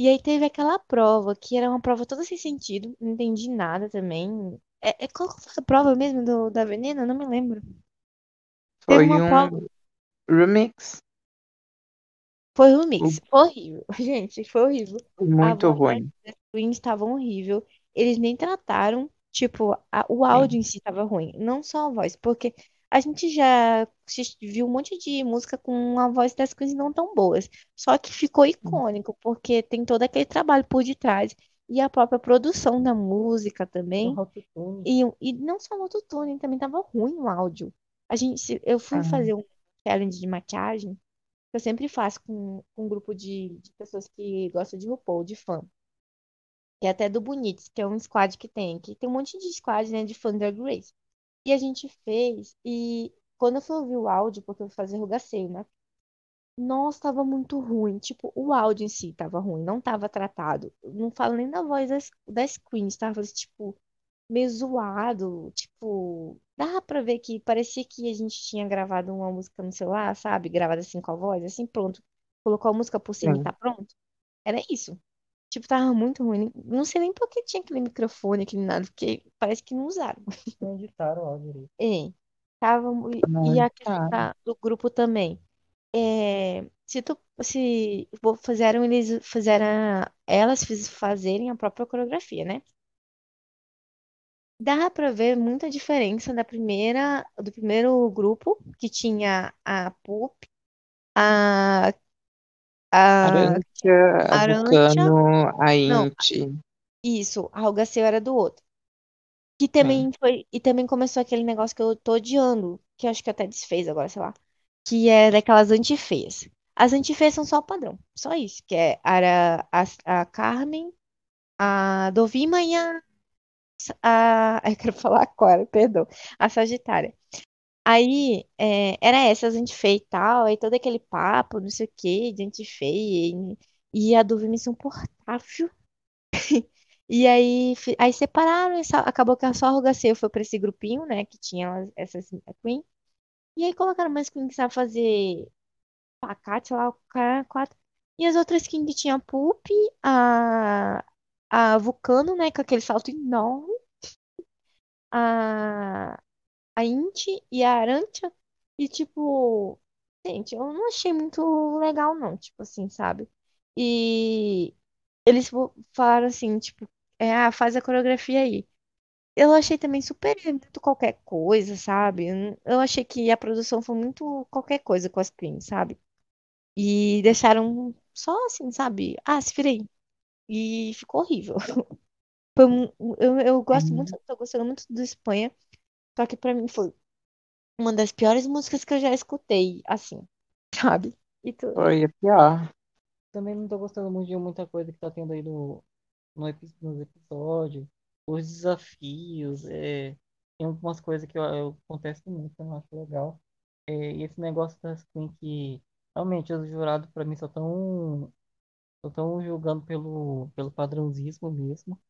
Speaker 1: E aí teve aquela prova, que era uma prova toda sem sentido, não entendi nada também. É, é qual foi a prova mesmo do, da veneno? Não me lembro.
Speaker 2: Foi um prova... remix.
Speaker 1: Foi um mix. Horrível. Gente, foi horrível.
Speaker 2: Muito ruim.
Speaker 1: As Queens estavam horrível. Eles nem trataram, tipo, a, o áudio Sim. em si estava ruim. Não só a voz, porque a gente já viu um monte de música com a voz das Queens não tão boas. Só que ficou icônico, porque tem todo aquele trabalho por detrás. E a própria produção da música também. E, e não só o autotune, também tava ruim o áudio. A gente, eu fui ah. fazer um challenge de maquiagem eu sempre faço com, com um grupo de, de pessoas que gostam de RuPaul, de fã. Que é até do Bonitos, que é um squad que tem. Que tem um monte de squad, né, de fã da Grace. E a gente fez, e quando eu fui ouvir o áudio, porque eu fui fazer rugaceio, né? Nossa, tava muito ruim. Tipo, o áudio em si tava ruim, não tava tratado. Não falo nem da voz das, das queens, tava, tipo, meio zoado. Tipo, dá pra ver que parecia que a gente tinha gravado uma música no celular, sabe? Gravada assim com a voz, assim, pronto. Colocou a música por cima e tá pronto. Era isso. Tipo, tava muito ruim. Não sei nem por que tinha aquele microfone, aquele nada, porque parece que não usaram.
Speaker 3: Não editaram o áudio.
Speaker 1: É. Tava, e a questão do grupo também. É, se tu se fizeram eles fizeram elas fiz, fazerem a própria coreografia, né? Dá pra ver muita diferença da primeira, do primeiro grupo, que tinha a Pup, a, a
Speaker 2: Arantia, a
Speaker 1: Arantia,
Speaker 2: Vulcano, a Inti.
Speaker 1: isso, a Rogaceu era do outro. Que
Speaker 2: É.
Speaker 1: também foi, e também começou aquele negócio que eu tô odiando, que eu acho que até desfez agora, sei lá, que é daquelas antifeias. As antifeias são só o padrão, só isso, que é era a, a Carmen, a Dovima e a a. Eu quero falar agora, perdão. A Sagitária. Aí, é, era essa, a gente fez e tal, aí todo aquele papo, não sei o que, de gente feia, e, e a dúvida insuportável. E aí, aí separaram, e acabou que a só a Rogaceu foi pra esse grupinho, né, que tinha essas Queen. E aí colocaram mais Queen que sabe fazer pacate, sei lá, quatro. E as outras King tinha a Poop, a, a Vulcano, né, com aquele salto enorme, a, a Inti e a Arantia. E, tipo, gente, eu não achei muito legal, não, tipo assim, sabe? E eles falaram assim, tipo, é, ah, faz a coreografia aí. Eu achei também super muito qualquer coisa, sabe? Eu achei que a produção foi muito qualquer coisa com as queens, sabe? E deixaram só assim, sabe? Ah, se virei. E ficou horrível. Foi eu, eu gosto muito, tô gostando muito do Espanha, só que pra mim foi uma das piores músicas que eu já escutei, assim, sabe? E tu?
Speaker 2: Foi a pior.
Speaker 3: Também não tô gostando muito de muita coisa que tá tendo aí no, no, nos episódios. Os desafios, é, tem algumas coisas que eu, eu acontece muito, eu acho legal. É, e esse negócio das Queen que realmente os jurados pra mim só estão só tão julgando pelo, pelo padrãozismo mesmo.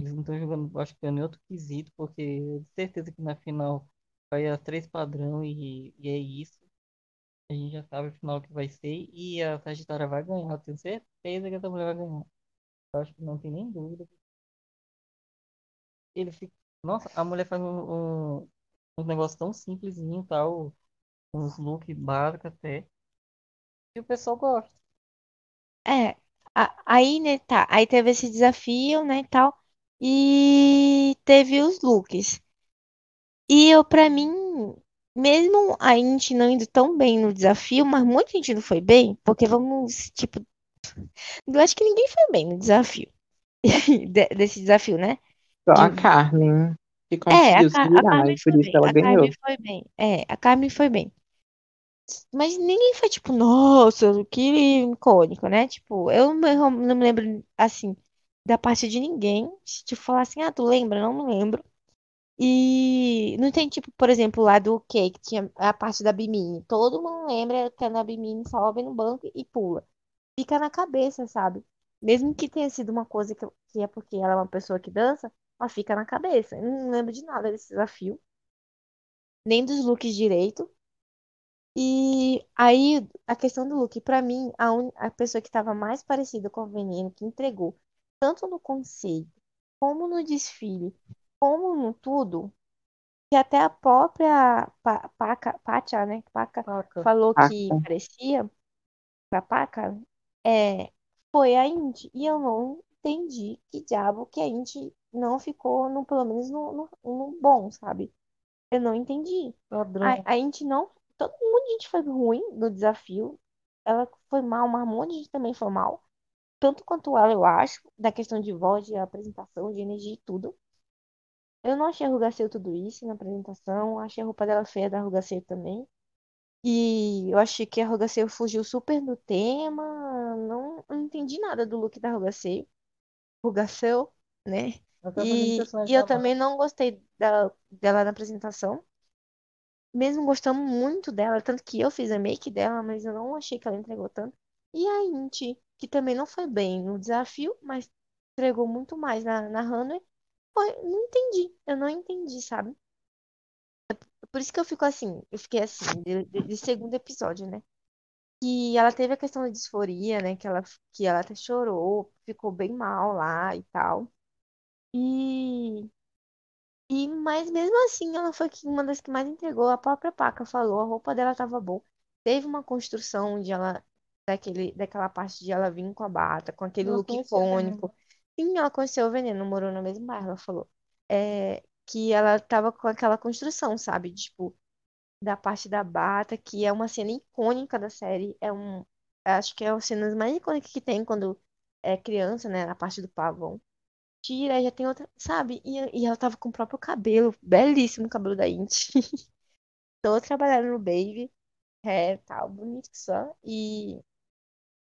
Speaker 3: Eles não estão jogando, acho que é em outro quesito, porque tenho certeza que na final vai a três padrão e, e é isso. A gente já sabe o final que vai ser e a Sagitária vai ganhar. Tenho certeza que essa mulher vai ganhar. Eu acho que não tem nem dúvida. Ele fica. Nossa, a mulher faz um, um, um negócio tão simplesinho, tal, uns look básico até. E o pessoal gosta.
Speaker 1: É, a- aí, né, tá. Aí teve esse desafio, né, e tal. E teve os looks. E eu, pra mim, mesmo a gente não indo tão bem no desafio, mas muita gente não foi bem, porque vamos, tipo, eu acho que ninguém foi bem no desafio. De- Desse desafio, né?
Speaker 2: Só a
Speaker 1: De-
Speaker 2: Carmen que
Speaker 1: É, a,
Speaker 2: conseguiu se
Speaker 1: Ca- a Carmen
Speaker 2: e por
Speaker 1: foi
Speaker 2: isso
Speaker 1: bem.
Speaker 2: ela
Speaker 1: A Carmen
Speaker 2: ganhou.
Speaker 1: foi bem. É, a Carmen foi bem. Mas ninguém foi tipo, nossa, que icônico, né? Tipo, eu não me, não me lembro, assim, da parte de ninguém. Se tipo, falar assim, ah, tu lembra? Não me lembro. E não tem, tipo, por exemplo, lá do Cake, que tinha a parte da Bimini. Todo mundo lembra que a Bimini sobe no banco e pula. Fica na cabeça, sabe? Mesmo que tenha sido uma coisa que, que é porque ela é uma pessoa que dança, mas fica na cabeça. Eu não lembro de nada desse desafio, nem dos looks direito. E aí, a questão do look, pra mim, a, un... a pessoa que estava mais parecida com o Veneno, que entregou, tanto no conceito, como no desfile, como no tudo, que até a própria Pa- Paca, Pátia, né? Paca
Speaker 3: Paca.
Speaker 1: falou que
Speaker 2: Paca.
Speaker 1: parecia, pra Paca, é, foi a Indy. E eu não entendi que diabo que a Indy não ficou, no, pelo menos no, no, no bom, sabe? Eu não entendi. A, a gente não. Todo mundo de gente foi ruim no desafio. Ela foi mal, mas um monte de gente também foi mal. Tanto quanto ela, eu acho, da questão de voz, de apresentação, de energia e tudo. Eu não achei a Rugaceiro tudo isso na apresentação. Achei a roupa dela feia da Rugaceiro também. E eu achei que a Rugaceiro fugiu super do tema. Não, não entendi nada do look da Rugaceiro. Rugaceiro, né?
Speaker 3: Tá
Speaker 1: E, e eu também não gostei dela, dela na apresentação. mesmo gostando muito dela, tanto que eu fiz a make dela, mas eu não achei que ela entregou tanto. E a Inti, que também não foi bem no desafio, mas entregou muito mais na, na runway, foi, não entendi, eu não entendi, sabe? Por isso que eu fico assim, eu fiquei assim, de, de- de segundo episódio, né? Que ela teve a questão da disforia, né? Que ela, que ela até chorou, ficou bem mal lá e tal. E E, mas mesmo assim, ela foi uma das que mais entregou. A própria Paca falou, a roupa dela tava boa. Teve uma construção de ela, daquele, daquela parte de ela vir com a bata, com aquele
Speaker 3: Ela
Speaker 1: look icônico. Sim, ela conheceu o Veneno, morou no mesmo bairro, ela falou. É, que ela tava com aquela construção, sabe? Tipo, da parte da bata, que é uma cena icônica da série. É um, acho que é uma das cenas mais icônicas que tem quando é criança, né? Na parte do pavão tira, já tem outra, sabe? E, e ela tava com o próprio cabelo, belíssimo cabelo da Inti. Tô trabalhando no Baby, é, tal, bonito que só. E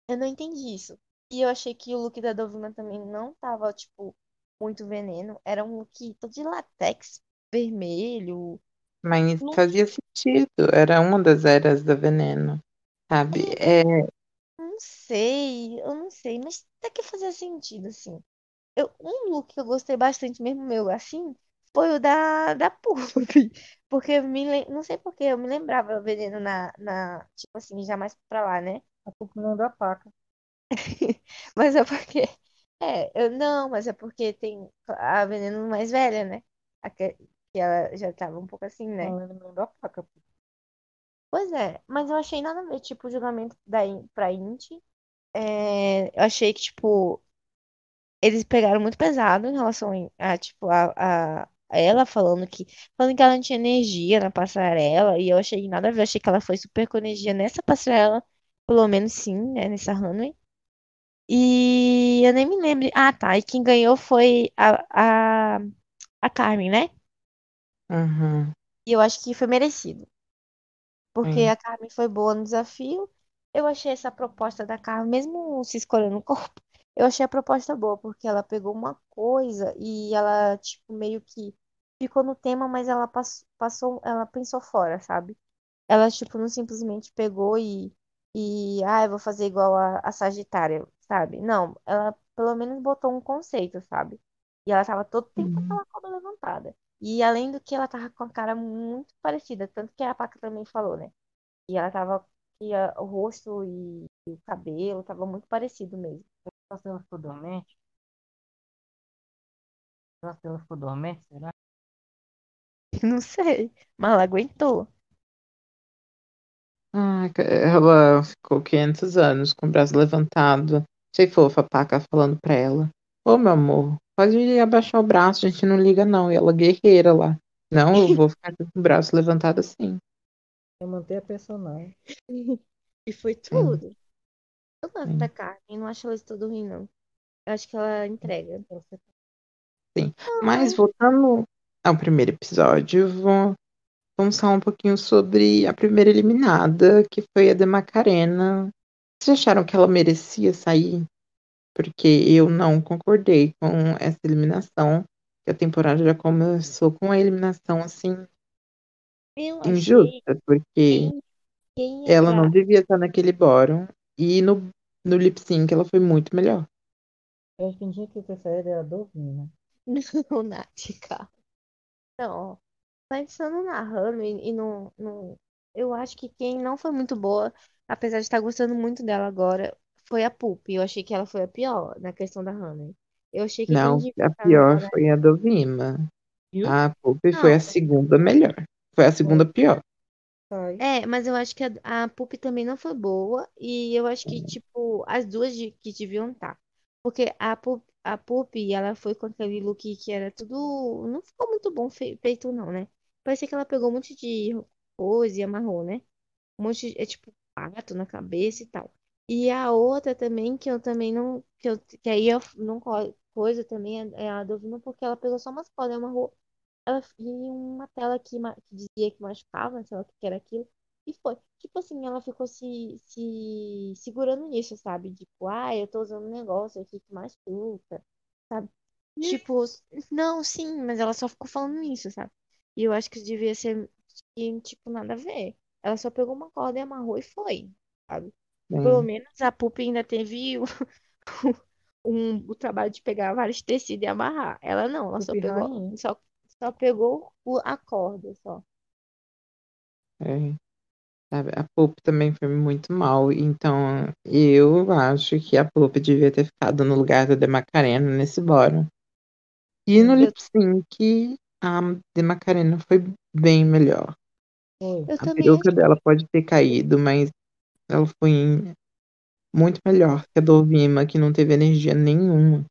Speaker 1: eu não entendi isso. E eu achei que o look da Dovima também não tava, tipo, muito veneno. Era um look todo de latex, vermelho.
Speaker 2: Mas
Speaker 1: Não,
Speaker 2: fazia sentido. Era uma das eras da Veneno, sabe? É,
Speaker 1: não sei, eu não sei, mas até que fazia sentido, assim. Eu, um look que eu gostei bastante, mesmo meu, assim, foi o da, da Pupi. Porque eu me, lem- não sei por que eu me lembrava o veneno na, na, tipo assim, já mais pra lá, né?
Speaker 3: A culpa não da Paca.
Speaker 1: Mas é porque. É, eu não, mas é porque tem a veneno mais velha, né? A que, que ela já tava um pouco assim, né?
Speaker 3: Falando mesmo da faca.
Speaker 1: Pois é, mas eu achei nada a ver, tipo, o julgamento da, pra Inti. É, eu achei que, tipo, eles pegaram muito pesado em relação a, tipo, a, a, a ela falando que, falando que ela não tinha energia na passarela, e eu achei nada a ver, eu achei que ela foi super com energia nessa passarela, pelo menos sim, né, nessa runway. E eu nem me lembro. Ah, tá. E quem ganhou foi a, a, a Carmen, né?
Speaker 2: Uhum,
Speaker 1: E eu acho que foi merecido. Porque
Speaker 2: sim.
Speaker 1: a Carmen foi boa no desafio. Eu achei essa proposta da Carmen, mesmo se escolhendo o corpo, eu achei a proposta boa, porque ela pegou uma coisa e ela, tipo, meio que ficou no tema, mas ela pass- passou, ela pensou fora, sabe? Ela, tipo, não simplesmente pegou e, e ah, eu vou fazer igual a, a Sagitária, sabe? Não, ela pelo menos botou um conceito, sabe? E ela tava todo tempo com
Speaker 2: Uhum.
Speaker 1: aquela cobra levantada. E além do que, ela tava com a cara muito parecida, tanto que a Paca também falou, né? E ela tava, e a- o rosto e, e o cabelo tava muito parecido mesmo.
Speaker 3: Será que ela ficou dormente? Será que ela ficou dormente? Será?
Speaker 1: Não sei, mas ela aguentou.
Speaker 2: Ah, ela ficou 500 anos com o braço levantado. Achei fofa a Paca falando pra ela. Ô, meu amor, pode abaixar o braço, a gente não liga não. E ela guerreira lá. Não, eu vou ficar com o braço levantado assim.
Speaker 3: Eu manter a personagem.
Speaker 1: E foi tudo. Eu gosto da
Speaker 2: sim,
Speaker 1: Carmen, não acho ela isso tudo ruim, não. Eu acho que ela entrega.
Speaker 2: Sim.
Speaker 1: Ah,
Speaker 2: Mas voltando ao primeiro episódio, vou- vamos falar um pouquinho sobre a primeira eliminada, que foi a de Macarena. Vocês acharam que ela merecia sair? Porque eu não concordei com essa eliminação. que A temporada já começou com a eliminação assim
Speaker 1: eu achei
Speaker 2: injusta, porque
Speaker 1: quem, quem
Speaker 2: ela não devia estar naquele bórum e no, no lip sync ela foi muito melhor.
Speaker 3: Eu acho que quem tinha que ter saído era Dovina.
Speaker 1: Não, Nath, cara. Não, pensando na Hannah e, e no, no. Eu acho que quem não foi muito boa, apesar de estar gostando muito dela agora, foi a Pup. Eu achei que ela foi a pior na questão da Hannah. Eu achei que
Speaker 2: Não, a pior
Speaker 1: lugar
Speaker 2: foi a do Vima. A foi
Speaker 1: Não,
Speaker 2: a segunda melhor. Foi a segunda pior.
Speaker 3: Sai.
Speaker 1: É, mas eu acho que a, a Pup também não foi boa. E eu acho que, tipo, as duas de- que deviam estar. Porque a Pup, a Pup, ela foi com aquele look que era tudo. Não ficou muito bom fe- feito, não, né? Parecia que ela pegou um monte de coisa e amarrou, né? Um monte de, é, tipo, pato na cabeça e tal. E a outra também, que eu também não. Que, eu, que aí eu não co- coisa também é é a Dovina, porque ela pegou só umas cordas e amarrou ela e uma tela que, que dizia que machucava, sei lá o que era aquilo. E foi. Tipo assim, ela ficou se, se segurando nisso, sabe? Tipo, ah, eu tô usando um negócio aqui que machuca, sabe? Tipo, não, sim, mas ela só ficou falando isso, sabe? E eu acho que devia ser, tipo, nada a ver. Ela só pegou uma corda e amarrou e foi, sabe? Pelo menos a Pupa ainda teve o, um, o trabalho de pegar vários tecidos e amarrar. Ela não, ela só
Speaker 3: Pupi
Speaker 1: pegou,
Speaker 3: rainha.
Speaker 1: só, só pegou o- a corda, só.
Speaker 2: é. Sabe, A Poppy também foi muito mal. Então, eu acho que a Poppy devia ter ficado no lugar da De Macarena nesse bórum. E no
Speaker 1: Eu,
Speaker 2: lip sync, a De Macarena foi bem melhor.
Speaker 1: eu
Speaker 2: A peruca dela pode ter caído, mas ela foi muito melhor que a do Vima, que não teve energia nenhuma.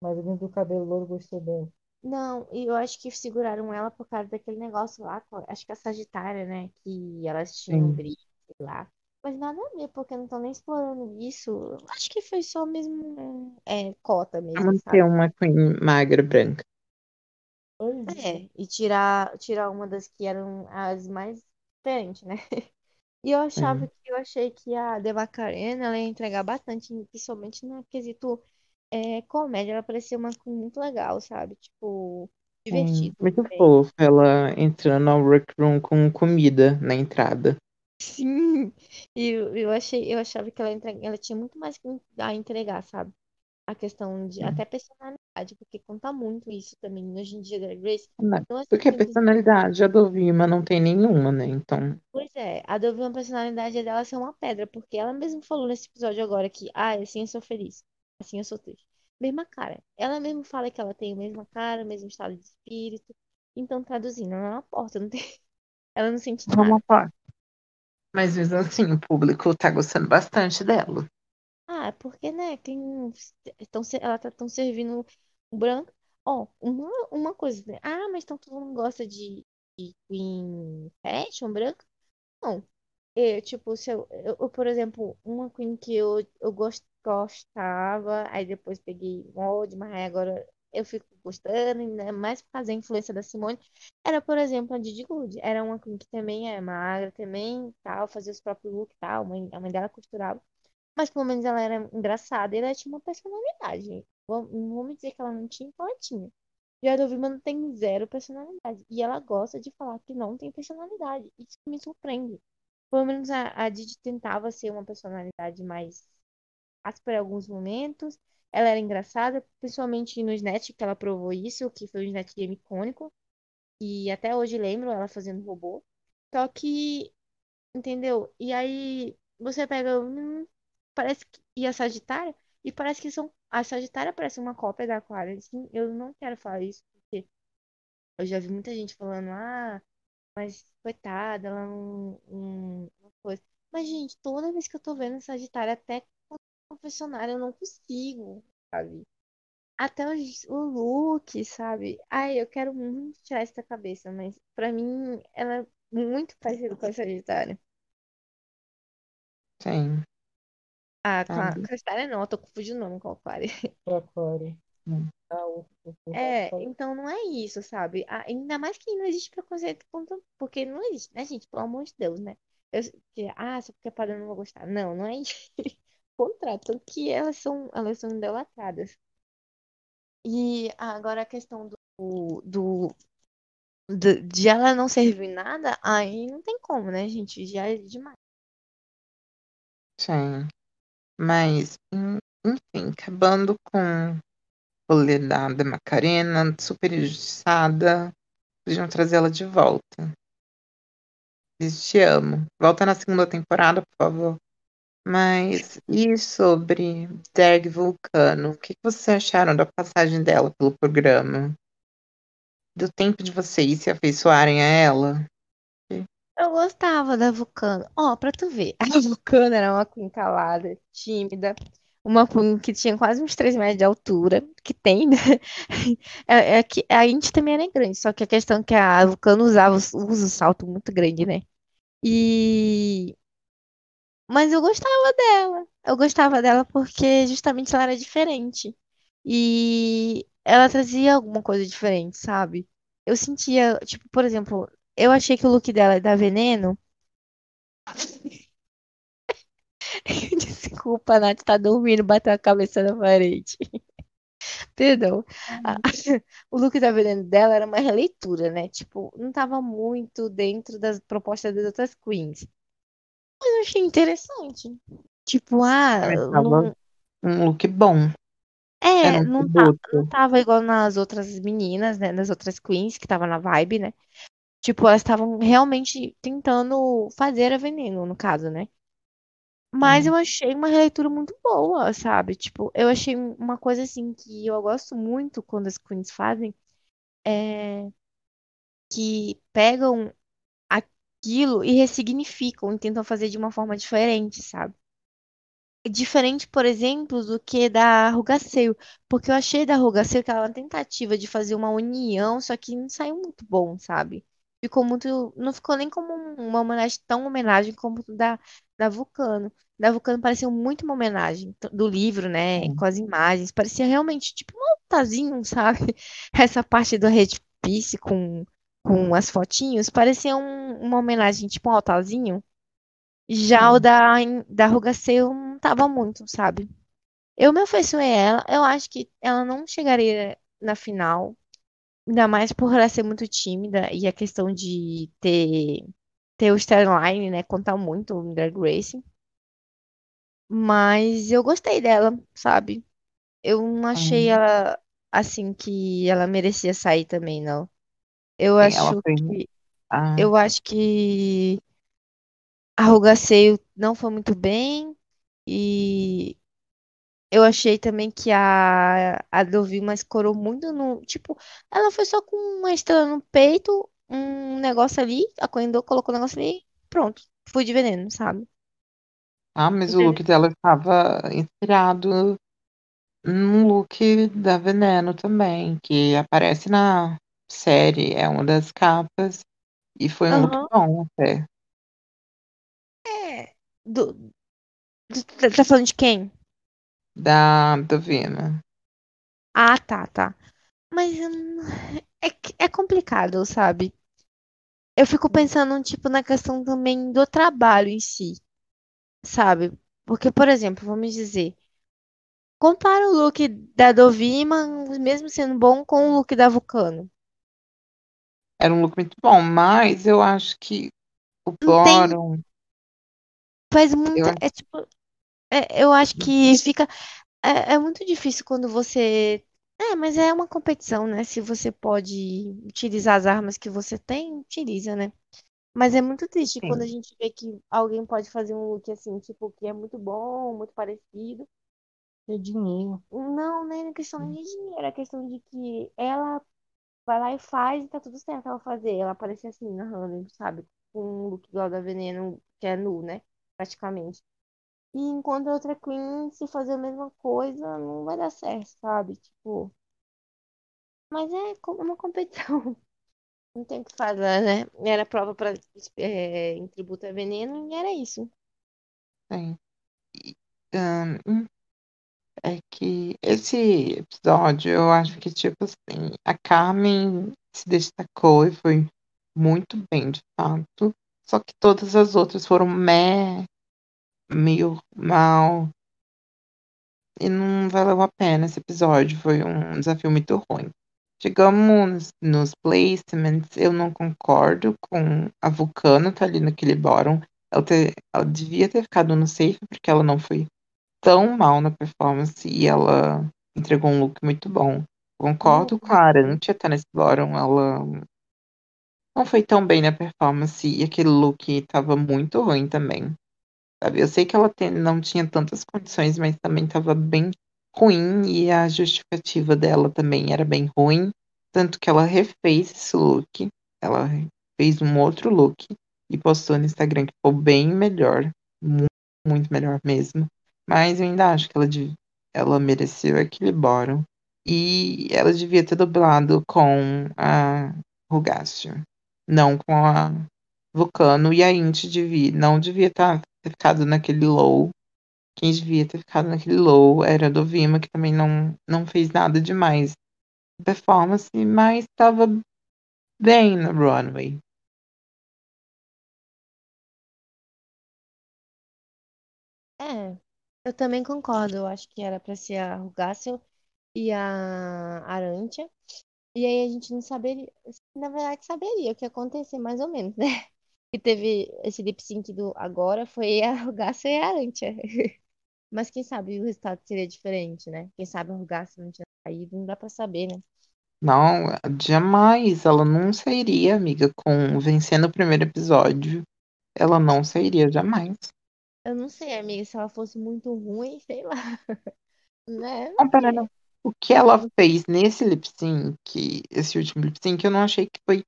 Speaker 3: Mas o do cabelo louro gostou dela.
Speaker 1: Não, e eu acho que seguraram ela por causa daquele negócio lá, com- acho que a Sagitária, né? Que elas tinham
Speaker 2: Sim,
Speaker 1: briga, sei lá. Mas nada a ver, porque não estão nem explorando isso. Acho que foi só mesmo é, cota mesmo,
Speaker 2: manter
Speaker 1: sabe?
Speaker 2: uma Queen magra branca.
Speaker 3: Pois é.
Speaker 1: É, e tirar, tirar uma das que eram as mais diferentes, né? E eu achava
Speaker 2: Sim,
Speaker 1: que eu achei que a The Macarena ela ia entregar bastante, principalmente no quesito é, comédia. Ela parecia uma coisa muito legal, sabe? Tipo,
Speaker 2: sim.
Speaker 1: divertido.
Speaker 2: Muito
Speaker 1: É.
Speaker 2: fofa ela entrando ao workroom com comida na entrada.
Speaker 1: Sim, e eu, eu achei, eu achava que ela, entre- ela tinha muito mais que a entregar, sabe? A questão de
Speaker 2: Sim.
Speaker 1: até personalidade, porque conta muito isso também hoje em dia Drag Race. Não é
Speaker 2: Porque a personalidade a do Vilma não tem nenhuma, né? Então,
Speaker 1: Pois é, a Dove, a personalidade dela ser uma pedra, porque ela mesma falou nesse episódio agora que, ah, assim eu sou feliz, assim eu sou triste. Mesma cara. Ela mesma fala que ela tem a mesma cara, o mesmo estado de espírito. Então, traduzindo, ela é uma porta, não tem... ela não sente
Speaker 2: é uma
Speaker 1: nada.
Speaker 2: parte. Mas mesmo assim, o público tá gostando bastante dela.
Speaker 1: Ah, porque, né, tem... Tão, se- ela tá tão servindo branco. Ó, uma, uma coisa, né? Ah, mas então todo mundo gosta de, Queen Fashion branca? Não. Eu, tipo, se eu, eu, por exemplo, uma Queen que eu, eu gos- gostava, aí depois peguei molde, mas agora eu fico gostando, ainda mais por causa da influência da Simone, era, por exemplo, a Didi Good. Era uma Queen que também é magra, também tal, fazia os próprios looks e tal, a mãe, a mãe dela costurava. Mas pelo menos ela era engraçada e ela tinha uma personalidade. Vamos- dizer que ela não tinha, porque ela tinha. Dovima não tem zero personalidade. E ela gosta de falar que não tem personalidade. Isso me surpreende. Pelo menos a, a Didi tentava ser uma personalidade mais áspera em alguns momentos. Ela era engraçada, principalmente no Snatch, que ela provou isso, que foi um Snatch Game icônico. E até hoje lembro ela fazendo robô. Só que, entendeu? E aí você pega. hum, parece que. E a Sagitária? E parece que são. A Sagitária parece uma cópia da Aquária. Assim, eu não quero falar isso, porque eu já vi muita gente falando, ah, mas coitada, ela não, não, não coisa. Mas, gente, toda vez que eu tô vendo Sagitário, até com confessionário, eu não consigo, sabe? Até os- o look, sabe? Ai, eu quero muito tirar isso da cabeça, mas pra mim ela é muito parecida com a Sagitária.
Speaker 2: Sim.
Speaker 1: Ah, com a,
Speaker 2: Sabe?
Speaker 1: com a Sagitária não, eu tô confundindo o nome com a.
Speaker 3: Pra Core.
Speaker 2: Hum.
Speaker 3: Ah, o- o- o-
Speaker 1: É, então não é isso, sabe? Ah, ainda mais que não existe preconceito contra... Porque não existe, né, gente? Pelo amor de Deus, né? Eu, que, ah, só porque é padrão eu não vou gostar. Não, não é isso. Contrário, tanto que elas são, elas são idolatradas. E agora a questão do, do, do- de ela não servir em nada, aí não tem como, né, gente? Já é demais.
Speaker 2: Sim. Mas, en- enfim, acabando com o rolê da da Macarena, super injustiçada, podiam trazer ela de volta. Te amo. Volta na segunda temporada, por favor. Mas e sobre Derg Vulcano? O que vocês acharam da passagem dela pelo programa? Do tempo de vocês se afeiçoarem a ela?
Speaker 1: Eu gostava da Vulcana. Ó, pra tu ver, a Vulcana era uma queen calada, tímida, uma queen que tinha quase uns 3 metros de altura, que tem, né? É, é que a gente também era grande, só que a questão é que a Vulcana usava, usa um salto muito grande, né? E... Mas eu gostava dela. Eu gostava dela porque justamente ela era diferente. E ela trazia alguma coisa diferente, sabe? Eu sentia, tipo, por exemplo, eu achei que o look dela da Veneno. Desculpa, a Nath tá dormindo, bateu a cabeça na parede. Perdão. O look da Veneno dela era uma releitura, né? Tipo, não tava muito dentro das propostas das outras queens. Mas eu achei interessante. Tipo, ah, não,
Speaker 2: um look bom.
Speaker 1: é,
Speaker 2: um
Speaker 1: não, tá, não tava igual nas outras meninas, né? Nas outras queens que tava na vibe, né? Tipo, elas estavam realmente tentando fazer a Veneno, no caso, né? Mas eu achei uma releitura muito boa, sabe? Tipo, eu achei uma coisa assim que eu gosto muito quando as queens fazem, é que pegam aquilo e ressignificam e tentam fazer de uma forma diferente, sabe? Diferente, por exemplo, do que da Rugaceio, porque eu achei da Rugaceio que ela era uma tentativa de fazer uma união, só que não saiu muito bom, sabe? Ficou muito, não ficou nem como um- uma homenagem tão homenagem como da da Vulcano. Da Vulcano pareceu muito uma homenagem do livro, né,
Speaker 2: Sim.
Speaker 1: com as imagens, parecia realmente tipo um altarzinho, sabe? Essa parte do Red Piece com com as fotinhos parecia um- uma homenagem tipo um altarzinho. Já o
Speaker 2: Sim.
Speaker 1: da, da Rugaceio não tava muito, sabe? Eu me afeiçoei a ela. Eu acho que ela não chegaria na final. Ainda mais por ela ser muito tímida. E a questão de ter, ter o storyline, né? Contar muito no Drag Race. Mas eu gostei dela, sabe? Eu não achei
Speaker 2: Hum,
Speaker 1: ela assim que ela merecia sair também, não. Eu
Speaker 2: sim,
Speaker 1: acho
Speaker 2: foi.
Speaker 1: que
Speaker 2: Ah,
Speaker 1: eu acho que a Ruga Seio não foi muito bem e eu achei também que a a Dovima escorou muito no, tipo, ela foi só com uma estrela no peito, um negócio ali, acorrendou, colocou o negócio ali, pronto, fui de veneno, sabe?
Speaker 2: ah, mas o look dela estava inspirado num look da Veneno também, que aparece na série, é uma das capas, e foi um look
Speaker 1: Aham.
Speaker 2: bom até,
Speaker 1: É. Do, tá falando de quem?
Speaker 2: Da Dovima.
Speaker 1: Ah, tá, tá. Mas hum, é, é complicado, sabe? Eu fico pensando, tipo, na questão também do trabalho em si, sabe? Porque, por exemplo, vamos dizer, compara o look da Dovima, mesmo sendo bom, com o look da Vulcano.
Speaker 2: Era um look muito bom, mas eu acho que o
Speaker 1: tem,
Speaker 2: bottom,
Speaker 1: faz
Speaker 2: eu
Speaker 1: muita,
Speaker 2: acho
Speaker 1: é tipo, é- eu acho que fica, é, é muito difícil quando você, é, mas é uma competição, né? Se você pode utilizar as armas que você tem, utiliza, né? Mas é muito triste quando a
Speaker 2: sim,
Speaker 1: gente vê que alguém pode fazer um look assim, tipo, que é muito bom, muito parecido.
Speaker 3: Ter dinheiro.
Speaker 1: Não, nem é questão nem de dinheiro, é questão de que ela vai lá e faz e tá tudo certo ela fazer. Ela aparece assim, narrando, sabe? Com um look igual da Veneno, que é nu, né? Praticamente. E enquanto a outra Queen, se fazer a mesma coisa, não vai dar certo, sabe? Tipo, mas é como uma competição. Não tem o que fazer, né? Era prova pra, é, em tributo a Veneno e era isso.
Speaker 2: sim. E, ahn, É que esse episódio, eu acho que, tipo assim, a Carmen se destacou e foi muito bem, de fato. Só que todas as outras foram meh, meio mal. E não valeu a pena esse episódio. Foi um desafio muito ruim. Chegamos nos placements, eu não concordo com a Vulcano tá ali naquele bottom. Ela, ter- ela devia ter ficado no safe, porque ela não foi tão mal na performance e ela entregou um look muito bom. Concordo com a. Arantia tá nesse bottom, ela não foi tão bem na performance e aquele look tava muito ruim também, sabe? Eu sei que ela tem- não tinha tantas condições, mas também tava bem ruim e a justificativa dela também era bem ruim, tanto que ela refez esse look, ela fez um outro look e postou no Instagram que ficou bem melhor, muito melhor mesmo. Mas eu ainda acho que ela, ela mereceu aquele bottom. E ela devia ter dublado com a Rugácio, não com a Vulcano. E a Inti devia, não devia tá- ter ficado naquele low. Quem devia ter ficado naquele low era a Dovima, que também não, não fez nada demais na performance, mas estava bem no runway.
Speaker 1: É, eu também concordo. Eu acho que era pra ser a Rugácel e a Arantia. E aí a gente não saberia, na verdade saberia o que ia acontecer, mais ou menos, né? Que teve esse lip sync do agora foi a Rugácel e a Arantia. Mas quem sabe o resultado seria diferente, né? Quem sabe a Rugácel não tinha saído, não dá pra saber, né?
Speaker 2: Não, jamais. Ela não sairia, amiga, com vencendo o primeiro episódio. Ela não sairia jamais.
Speaker 1: Eu não sei, amiga, se ela fosse muito ruim, sei lá, né? Não
Speaker 2: Comparando
Speaker 1: sei.
Speaker 2: o que ela fez nesse lip sync, esse último lip sync, eu não achei que foi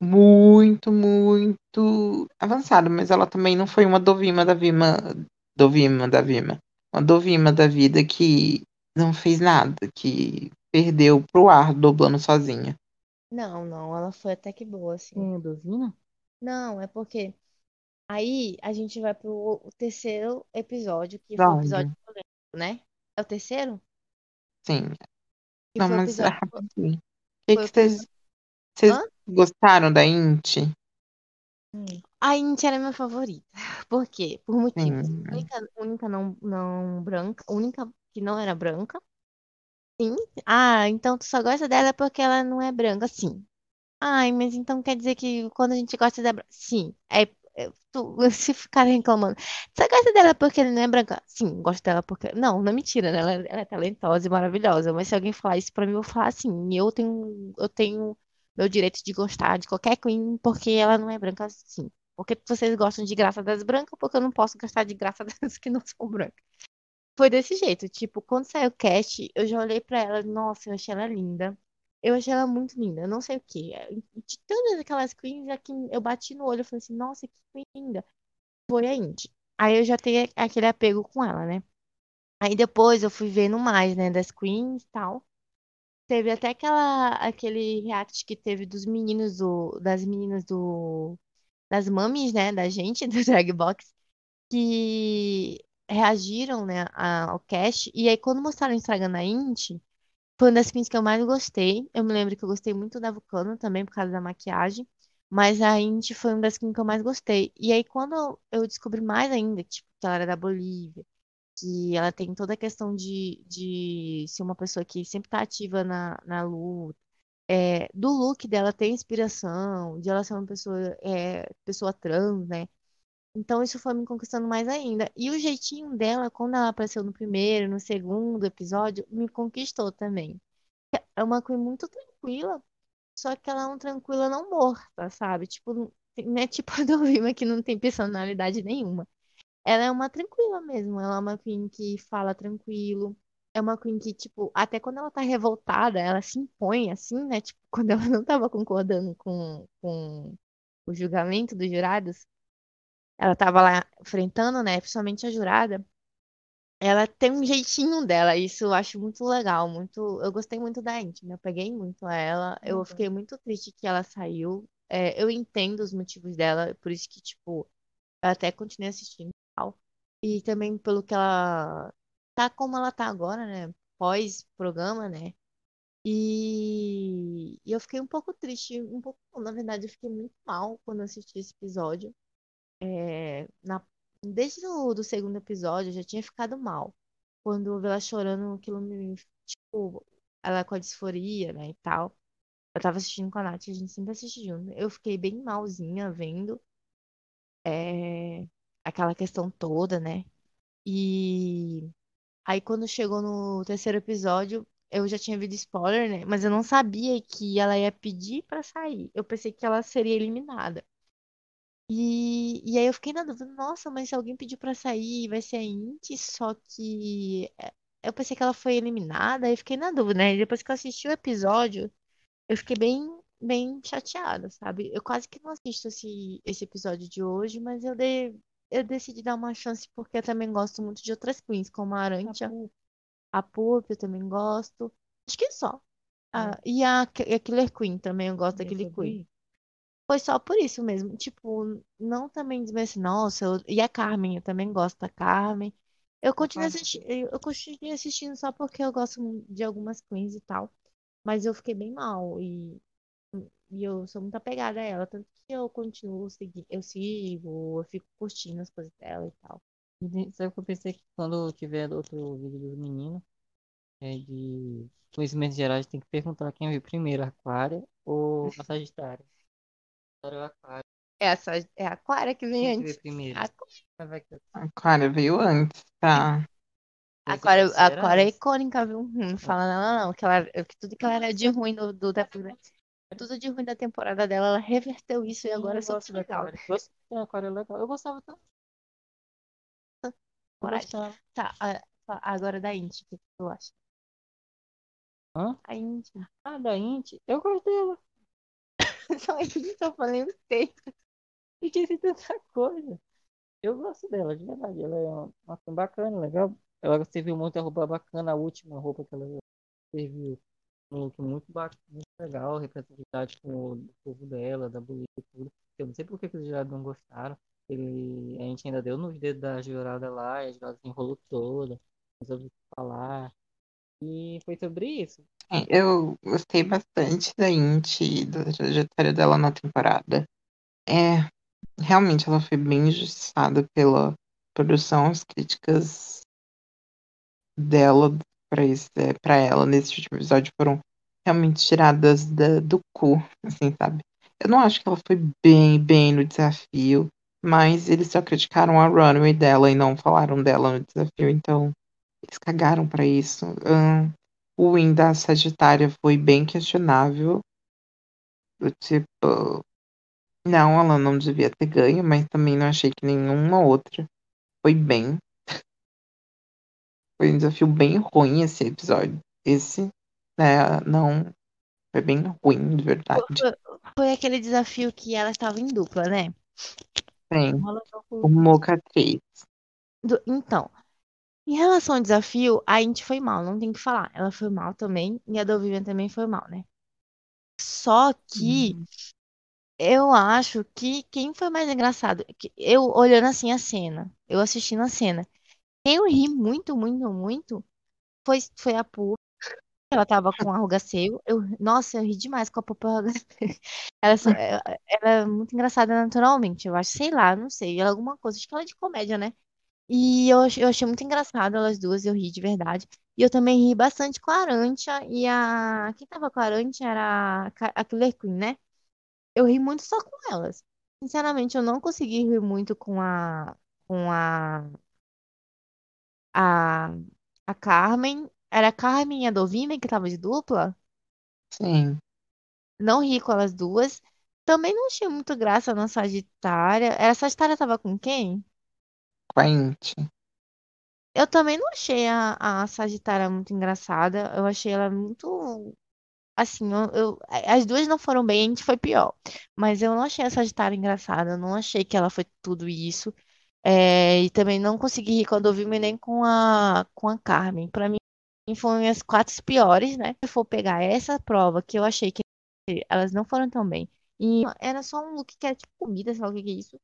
Speaker 2: muito, muito avançado, mas ela também não foi uma Dovima da Vima, Dovima da Vima, uma Dovima da vida que não fez nada, que perdeu pro ar dublando sozinha.
Speaker 1: Não, não, ela foi até que boa, assim.
Speaker 3: Quem é Dovina?
Speaker 1: Não, é porque aí a gente vai pro o terceiro episódio, que foi o episódio
Speaker 2: Episódio.
Speaker 1: polêmico, né? É o terceiro?
Speaker 2: Sim.
Speaker 1: Que
Speaker 2: Não, mas é
Speaker 1: episódio.
Speaker 2: rapidinho. O que que vocês. Vocês
Speaker 1: Hã?
Speaker 2: gostaram da Inti?
Speaker 1: Hum. A Inti era minha favorita. Por quê? Por motivos.
Speaker 2: Sim.
Speaker 1: Única, única não, não branca. Única que não era branca. Sim. Ah, então tu só gosta dela porque ela não é branca. Sim. Ai, mas então quer dizer que quando a gente gosta da branca. Sim. É, eu- tu- se ficarem reclamando, você gosta dela porque ele não é branca? Sim, gosto dela porque. Não, não é mentira, né? Ela, ela é talentosa e maravilhosa. Mas se alguém falar isso pra mim, eu vou falar assim: eu tenho, eu tenho meu direito de gostar de qualquer Queen porque ela não é branca assim. Porque vocês gostam de graça das brancas, porque eu não posso gostar de graça das que não são brancas. Foi desse jeito, tipo, quando saiu o cast, eu já olhei pra ela, nossa, eu achei ela linda. Eu achei ela muito linda, não sei o quê. De todas aquelas queens, a que eu bati no olho e falei assim, nossa, que queen linda. Foi a Indy. Aí eu já tenho aquele apego com ela, né? Aí depois eu fui vendo mais, né, das queens e tal. Teve até aquela, aquele react que teve dos meninos do, das meninas do, das mamis, né, da gente, do Drag Box que reagiram, né, ao cast. E aí, quando mostraram o Instagram da Inti, foi uma das queens que eu mais gostei. Eu me lembro que eu gostei muito da Vulcano também, por causa da maquiagem. Mas a Inti foi uma das queens que eu mais gostei. E aí, quando eu descobri mais ainda, tipo, que ela era da Bolívia, que ela tem toda a questão de, de ser uma pessoa que sempre tá ativa na, na luta. É, do look dela ter inspiração, de ela ser uma pessoa, é, pessoa trans, né? Então isso foi me conquistando mais ainda. E o jeitinho dela, quando ela apareceu no primeiro, no segundo episódio, me conquistou também. É uma Queen muito tranquila, só que ela é uma tranquila não morta, sabe? Tipo, não é tipo a do Vilma que não tem personalidade nenhuma. Ela é uma tranquila mesmo. Ela é uma Queen que fala tranquilo. É uma Queen que, tipo, até quando ela tá revoltada, ela se impõe assim, né? Tipo, quando ela não tava concordando com, com o julgamento dos jurados. Ela tava lá enfrentando, né? Principalmente a jurada. Ela tem um jeitinho dela, isso eu acho muito legal, muito. Eu gostei muito da Inti, me apeguei muito a ela. Eu
Speaker 3: Uhum.
Speaker 1: fiquei muito triste que ela saiu. É, eu entendo os motivos dela, por isso que, tipo, eu até continuei assistindo e também pelo que ela tá como ela tá agora, né? Pós-programa, né? E... e eu fiquei um pouco triste, um pouco, na verdade, eu fiquei muito mal quando assisti esse episódio. É, na, desde o do segundo episódio, eu já tinha ficado mal. Quando eu vi ela chorando, aquilo me. Tipo, ela com a disforia, né, e tal. Eu tava assistindo com a Nath, a gente sempre assiste junto. Eu fiquei bem malzinha vendo é, aquela questão toda, né? E aí, quando chegou no terceiro episódio, eu já tinha visto spoiler, né? Mas eu não sabia que ela ia pedir pra sair. Eu pensei que ela seria eliminada. E, e aí eu fiquei na dúvida, nossa, mas se alguém pediu pra sair, vai ser a Inti, só que é, eu pensei que ela foi eliminada, aí fiquei na dúvida, né? E depois que eu assisti o episódio, eu fiquei bem, bem chateada, sabe? Eu quase que não assisto esse, esse episódio de hoje, mas eu, dei, eu decidi dar uma chance porque eu também gosto muito de outras queens, como a Arantia, a Pup, eu também gosto. Acho que só. Ah, e a, e a Killer Queen também, eu gosto da
Speaker 3: eu
Speaker 1: Killer
Speaker 3: sobre
Speaker 1: Queen. Foi só por isso mesmo. Tipo, não também dizer assim, nossa, eu- e a Carmen, eu também gosto da Carmen. Eu continuei assistindo, eu continuei assistindo só porque eu gosto de algumas queens e tal. Mas eu fiquei bem mal e, e eu sou muito apegada a ela. Tanto que eu continuo seguindo, eu sigo, eu fico curtindo as coisas dela e tal.
Speaker 3: E Sabe o que eu pensei que quando tiver outro vídeo dos meninos, é de conhecimentos gerais, tem que perguntar quem viu primeiro, a Aquária ou a Sagitária? Sagitária ou a Aquária?
Speaker 1: É essa, é a Aquária que vem
Speaker 3: Quem que
Speaker 1: antes.
Speaker 3: veio primeiro?
Speaker 1: A
Speaker 3: vai que-
Speaker 2: Aquária veio antes, tá?
Speaker 1: Aquária? Aquária é icônica, viu? Não fala nada, não. Que, ela, que tudo que ela era de ruim do, do, da, tudo de ruim da temporada dela, ela reverteu isso e agora é só legal.
Speaker 3: Gosto da Aquária legal. Eu gostava tanto.
Speaker 1: Coragem.
Speaker 3: gostava.
Speaker 1: Tá, a- agora da Inti, o que tu acha?
Speaker 3: Hã?
Speaker 1: A Inti.
Speaker 3: Ah, da Inti. Eu gosto dela.
Speaker 1: Só que eu falei, eu sei.
Speaker 3: E disse tanta coisa. Eu gosto dela, de verdade. Ela é uma, uma bacana, legal. Ela serviu muita roupa bacana. A última roupa que ela serviu. Um look muito bacana, muito legal. Representatividade com o povo dela, da Bolívia e tudo. Eu não sei por que os jurados não gostaram. Ele, a gente ainda deu nos dedos da jurada lá. E a jurada se enrolou toda. Não soube falar. E foi sobre isso.
Speaker 2: É, Eu gostei bastante da Inti da trajetória dela na temporada. É, realmente ela foi bem injustiçada pela produção, as críticas dela esse, é, pra ela nesse último episódio foram realmente tiradas da- do cu, assim, sabe? Eu não acho que ela foi bem, bem no desafio. Mas eles só criticaram a runway dela e não falaram dela no desafio, então eles cagaram pra isso. Ahn, o win da Sagitária foi bem questionável. Tipo, não, ela não devia ter ganho, mas também não achei que nenhuma outra foi bem. Foi um desafio bem ruim esse episódio. Esse, né, não. Foi bem ruim, de verdade.
Speaker 1: Foi, foi aquele desafio que ela estava em dupla, né?
Speaker 2: Sim, o Moca 3.
Speaker 1: Do- então, em relação ao desafio, a Inti foi mal, não tem o que falar. Ela foi mal também, e a do Vivian também foi mal, né? Só que eu acho que quem foi mais engraçado, que eu olhando assim a cena, eu assistindo a cena, quem eu ri muito, muito, muito foi, foi a Pooh. Ela tava com a ruga seio. Eu, nossa, eu ri demais com a seio. Ela, ela, ela é muito engraçada naturalmente, eu acho, sei lá, não sei, ela é alguma coisa, acho que ela é de comédia, né? E eu, eu achei muito engraçado elas duas, eu ri de verdade. E eu também ri bastante com a Arantia e a. Quem tava com a Arantia era a a Killer Queen, né? Eu ri muito só com elas. Sinceramente, eu não consegui rir muito com a. Com a. A, a Carmen. Era a Carmen e a Dovina que tava de dupla.
Speaker 2: Sim,
Speaker 1: Não ri com elas duas. Também não achei muito graça na Sagitária. Era a Sagitária tava com quem?
Speaker 2: com a Inti.
Speaker 1: Eu também não achei a, a Sagitária muito engraçada. Eu achei ela muito. Assim, eu, eu- as duas não foram bem, a gente foi pior. Mas eu não achei a Sagitária engraçada. Eu não achei que ela foi tudo isso. É, e também não consegui rir quando eu vi nem com a, com a Carmen. Pra mim, foram as quatro piores, né? Se for pegar essa prova que eu achei que elas não foram tão bem. E era só um look que era tipo comida, sei lá o que é isso.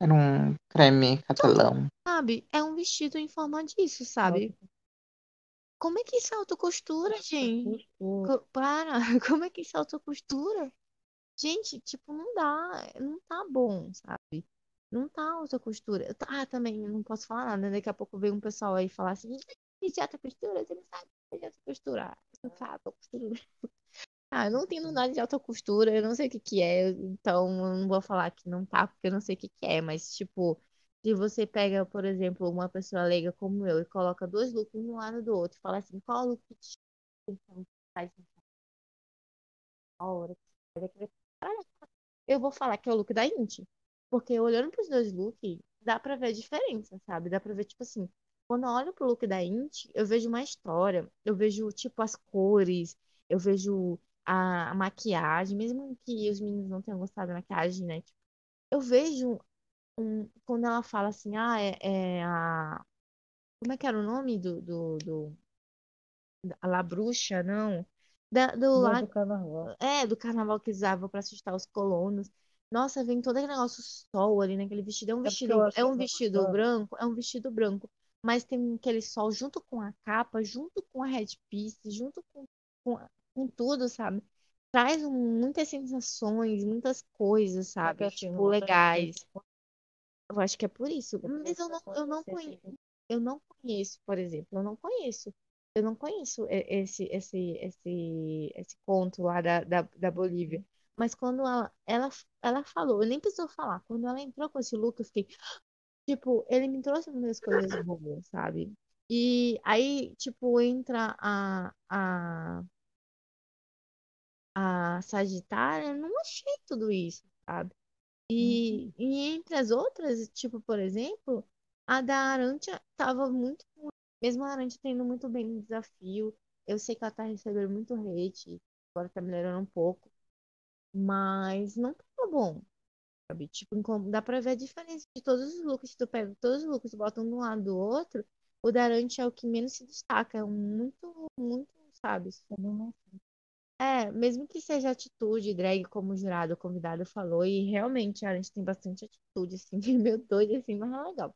Speaker 2: Era um creme catalão.
Speaker 1: Sabe? É um vestido em forma disso, sabe? Como é que isso é autocostura, gente?
Speaker 3: Costura.
Speaker 1: Para, como é que isso é autocostura? Gente, tipo, não dá, não tá bom, sabe? Não tá alta costura. Ah, também não posso falar nada. né? Daqui a pouco vem um pessoal aí falar assim: é alta costura? Você não sabe o que é alta costura. Você não sabe alta costura. Ah, eu não entendo nada de alta costura, eu não sei o que que é, então eu não vou falar que não tá, porque eu não sei o que que é, mas tipo, se você pega, por exemplo, uma pessoa leiga como eu e coloca dois looks um do lado do outro, fala assim, qual look te faz eu vou falar que é o look da Inti. Porque olhando pros dois looks, dá pra ver a diferença, sabe? Dá pra ver, tipo assim, quando eu olho pro look da Inti, eu vejo uma história, eu vejo, tipo, as cores, eu vejo a, a maquiagem, mesmo que os meninos não tenham gostado da maquiagem, né? Tipo, eu vejo um, quando ela fala assim, ah, é, é a. Como é que era o nome do, do, do a La Bruxa, não? Da, do
Speaker 3: Não, do carnaval.
Speaker 1: é, do carnaval que usavam pra assustar os colonos. Nossa, vem todo aquele negócio sol ali naquele vestido. É um
Speaker 3: porque
Speaker 1: vestido, é um
Speaker 3: que
Speaker 1: vestido branco, é um vestido branco, mas tem aquele sol junto com a capa, junto com a headpiece, junto com, com, com tudo, sabe? Traz muitas sensações, muitas coisas, sabe?
Speaker 3: Porque, assim,
Speaker 1: Tipo, legais. Eu acho que é por isso. Mas eu não, eu não conheço,
Speaker 3: assim.
Speaker 1: eu não conheço, por exemplo, eu não conheço. Eu não conheço esse, esse, esse, esse conto lá da, da, da Bolívia. Mas quando ela, ela, ela falou, eu nem precisou falar. Quando ela entrou com esse look, eu fiquei, tipo, ele me trouxe muitas coisas boas, sabe? E aí, tipo, entra a, a, a Sagitária, eu não achei tudo isso, sabe? E, e entre as outras, tipo, por exemplo, a da Arantia tava muito. Mesmo a Arantia tendo muito bem no desafio. Eu sei que ela tá recebendo muito hate, agora tá melhorando um pouco. Mas não tava bom, sabe? Tipo, dá pra ver a diferença de todos os looks. Se tu pega todos os looks e bota um do lado do outro, o da Arantia é o que menos se destaca. É um muito, muito, sabe? É, mesmo que seja atitude, drag, como o jurado, o convidado falou, e realmente a gente tem bastante atitude, assim, meio doido, assim, mas é legal.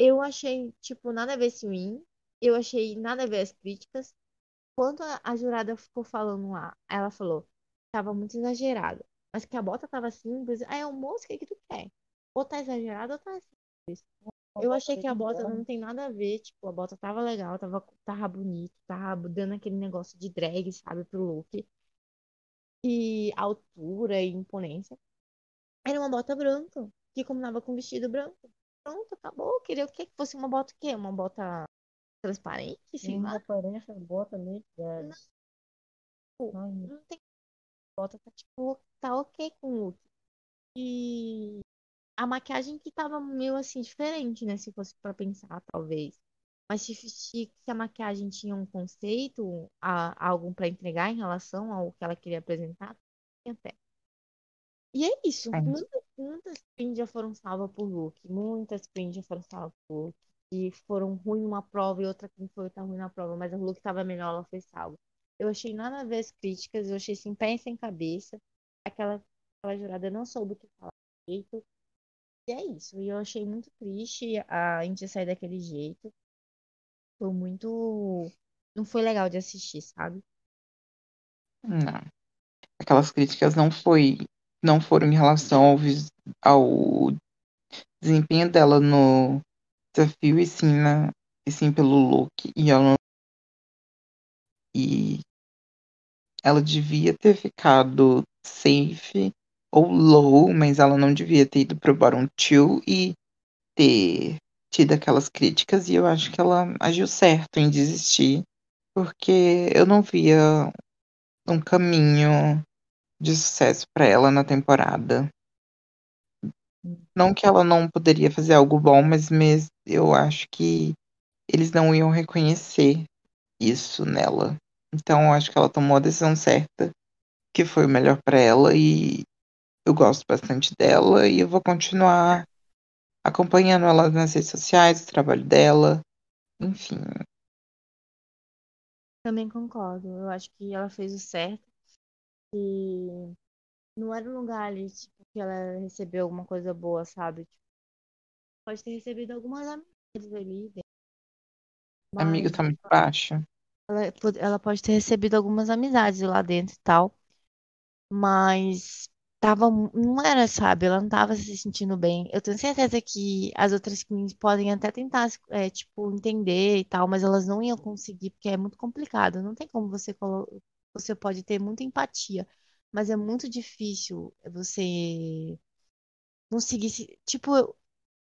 Speaker 1: Eu achei, tipo, nada a ver esse win, eu achei nada a ver as críticas. Quando a, a jurada ficou falando lá, ela falou, tava muito exagerado, mas que a bota tava simples, aí o moço, o que que tu quer? Ou tá exagerado ou tá simples. Eu achei que a bota não tem nada a ver, tipo, a bota tava legal, tava, tava bonito, tava dando aquele negócio de drag, sabe, pro look. E altura e imponência. Era uma bota branca, que combinava com vestido branco. Pronto, acabou. Queria o quê? Que fosse uma bota o quê? Uma bota transparente, sei
Speaker 3: Sim,
Speaker 1: lá.
Speaker 3: aparência, bota. Ai, meu
Speaker 1: Não tem bota, tá tipo, tá ok com o look. E a maquiagem que tava meio assim, diferente, né? Se fosse pra pensar, talvez. Mas se, se a maquiagem tinha um conceito, a, algo pra entregar em relação ao que ela queria apresentar, tinha até. E é isso.
Speaker 2: É.
Speaker 1: Muitas, muitas prints já foram salvas por look. Muitas prints já foram salvas por look. E foram ruins numa prova e outra que foi tá ruim na prova, mas o look tava melhor, ela foi salva. Eu achei nada a ver as críticas, eu achei sem pé e sem cabeça. Aquela, aquela jurada não soube o que falar direito. E é isso. E eu achei muito triste a gente sair daquele jeito. Foi muito. Não foi legal de assistir, sabe?
Speaker 2: Não. Aquelas críticas não foi, não foram em relação ao, ao desempenho dela no desafio e sim, na, e sim pelo look. E ela, não- e ela devia ter ficado safe ou low, mas ela não devia ter ido pro bottom two e ter tido aquelas críticas. E eu acho que ela agiu certo em desistir, porque eu não via um caminho de sucesso para ela na temporada. Não que ela não poderia fazer algo bom, mas mes- eu acho que eles não iam reconhecer isso nela. Então eu acho que ela tomou a decisão certa, que foi o melhor para ela e eu gosto bastante dela e eu vou continuar acompanhando ela nas redes sociais, o trabalho dela, enfim.
Speaker 1: Também concordo. Eu acho que ela fez o certo. E não era um lugar ali, tipo, que ela recebeu alguma coisa boa, sabe? Tipo, pode ter recebido algumas amizades ali.
Speaker 2: Amigo
Speaker 1: Mas
Speaker 2: tá muito baixo.
Speaker 1: Ela, ela pode ter recebido algumas amizades lá dentro e tal. Mas tava, não era, sabe? Ela não tava se sentindo bem. Eu tenho certeza que as outras queens podem até tentar, é, tipo, entender e tal, mas elas não iam conseguir, porque é muito complicado. Não tem como você colo... Você pode ter muita empatia, mas é muito difícil você conseguir se, tipo,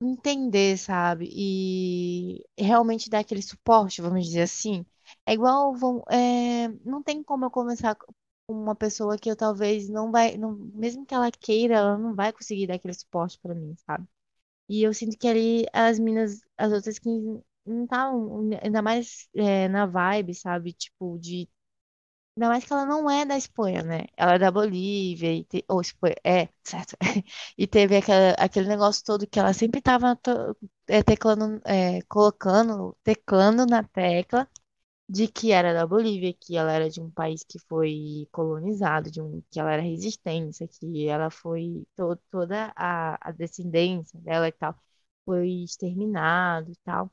Speaker 1: entender, sabe? E realmente dar aquele suporte, vamos dizer assim. É igual, vão- é, não tem como eu conversar com uma pessoa que eu talvez não vai, não, mesmo que ela queira, ela não vai conseguir dar aquele suporte pra mim, sabe? E eu sinto que ali as minas, as outras que não estavam, ainda mais é, na vibe, sabe? Tipo, de. Ainda mais que ela não é da Espanha, né? Ela é da Bolívia, e te... ou Espanha, é, certo. E teve aquela, aquele negócio todo que ela sempre tava to- é, teclando, é, colocando, teclando na tecla de que era da Bolívia, que ela era de um país que foi colonizado, de um, que ela era resistência, que ela foi to- toda a, a descendência dela e tal foi exterminado e tal.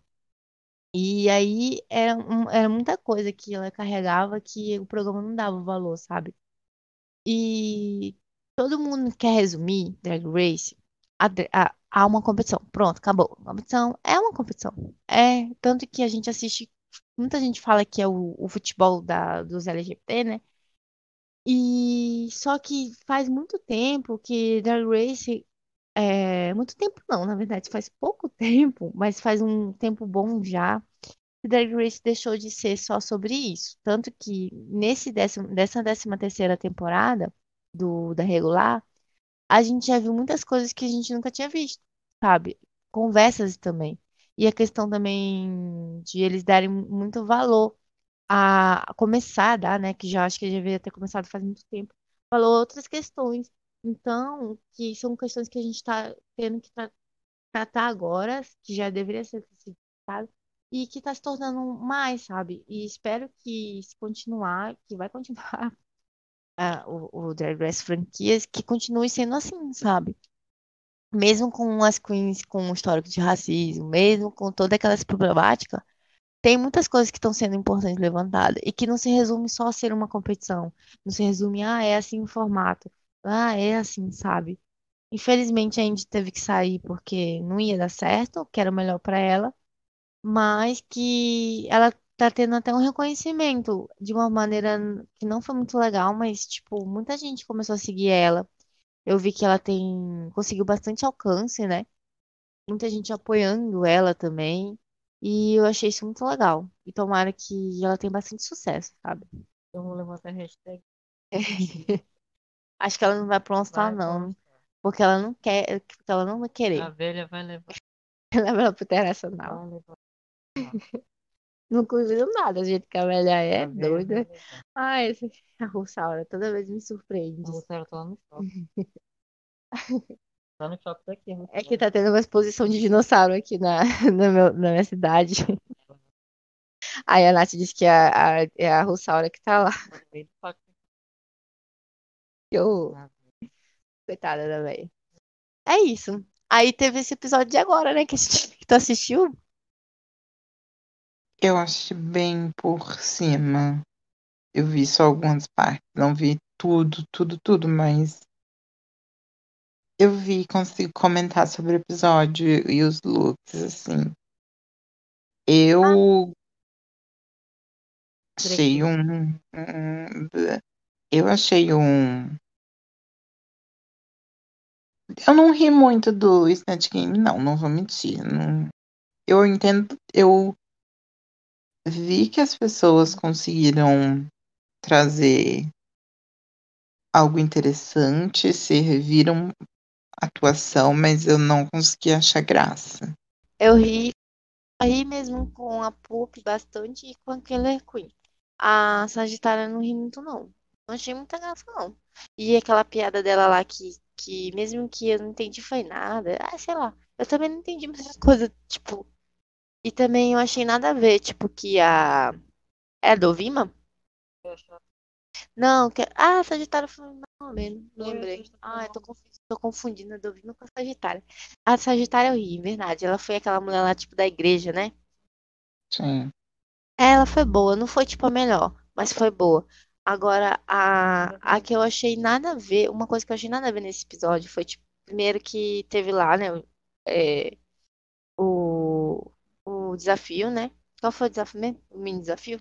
Speaker 1: E aí era, era muita coisa que ela carregava que o programa não dava valor, sabe? E todo mundo quer resumir Drag Race a, a, a uma competição. Pronto, acabou. Competição é uma competição. É, tanto que a gente assiste, muita gente fala que é o, o futebol da, dos LGBT, né? E só que faz muito tempo que Drag Race, é, muito tempo não, na verdade, faz pouco tempo, mas faz um tempo bom já. que Drag Race deixou de ser só sobre isso. Tanto que nesse décimo, dessa décima terceira temporada do, da regular, a gente já viu muitas coisas que a gente nunca tinha visto, sabe? Conversas também. E a questão também de eles darem muito valor a começar a dar, né? Que já acho que deveria ter começado faz muito tempo. Falou outras questões. Então, que são questões que a gente está tendo que tra- tratar agora, que já deveria ser tratado, e que está se tornando mais, sabe? E espero que se continuar, que vai continuar ah, o, o Drag Race franquias, que continue sendo assim, sabe? Mesmo com as queens com um histórico de racismo, mesmo com toda aquela problemática, tem muitas coisas que estão sendo importantes levantadas e que não se resume só a ser uma competição. Não se resume, ah, é assim o formato. Ah, é assim, sabe? Infelizmente a gente teve que sair porque não ia dar certo, que era o melhor para ela, mas que ela tá tendo até um reconhecimento de uma maneira que não foi muito legal, mas tipo, muita gente começou a seguir ela Eu vi que ela tem conseguiu bastante alcance, né? Muita gente apoiando ela também. E eu achei isso muito legal. E tomara que ela tenha bastante sucesso, sabe?
Speaker 3: Eu vou levantar a hashtag.
Speaker 1: Acho que ela não vai pro All-Star,
Speaker 3: Vai
Speaker 1: não.
Speaker 3: constar.
Speaker 1: Porque ela não quer, porque ela não vai
Speaker 3: A
Speaker 1: querer.
Speaker 3: velha vai levar.
Speaker 1: Leva ela pro Internacional.
Speaker 3: Vai levar.
Speaker 1: Não convido nada, do jeito que a velha é,
Speaker 3: vai
Speaker 1: doida. Ai, esse- a Russaura toda vez me surpreende.
Speaker 3: A Russara tá lá no shopping. Tá no shopping daqui,
Speaker 1: É que tá tendo uma exposição de dinossauro aqui na, na, meu- na minha cidade. Aí a Nath disse que é a, a, é a Russaura que tá lá.
Speaker 3: No meio do parque.
Speaker 1: Eu, coitada da velha. É isso. Aí teve esse episódio de agora, né? Que, a gente- que tu assistiu.
Speaker 2: Eu assisti bem por cima. Eu vi só algumas partes, não vi tudo, tudo, tudo, mas eu vi, consigo comentar sobre o episódio e os looks, assim. Eu achei um, um- Eu achei um. Eu não ri muito do Snatch Game, não, não vou mentir. não- Eu entendo, eu vi que as pessoas conseguiram trazer algo interessante, serviram atuação, mas eu não consegui achar graça.
Speaker 1: Eu ri, ri mesmo com a Poop bastante e com a Killer Queen. A Sagitária não ri muito, não. Não achei muita graça, não. E aquela piada dela lá que, que mesmo que eu não entendi foi nada. Ah, sei lá. Eu também não entendi muita coisa, tipo. E também eu achei nada a ver, tipo, que a. É a Dovima? Não, que... Ah, Sagitário foi
Speaker 3: Foi,
Speaker 1: lembrei. Ah, eu tô,
Speaker 3: não.
Speaker 1: confu- tô confundindo a Dovima com a Sagitária. A Sagitária eu ri, verdade. Ela foi aquela mulher lá, tipo, da igreja, né?
Speaker 2: Sim.
Speaker 1: É, Ela foi boa, não foi tipo a melhor, mas foi boa. Agora, a, a que eu achei nada a ver, uma coisa que eu achei nada a ver nesse episódio foi, tipo, primeiro que teve lá, né, é, o, o desafio, né? Qual foi o desafio mesmo? O mini desafio?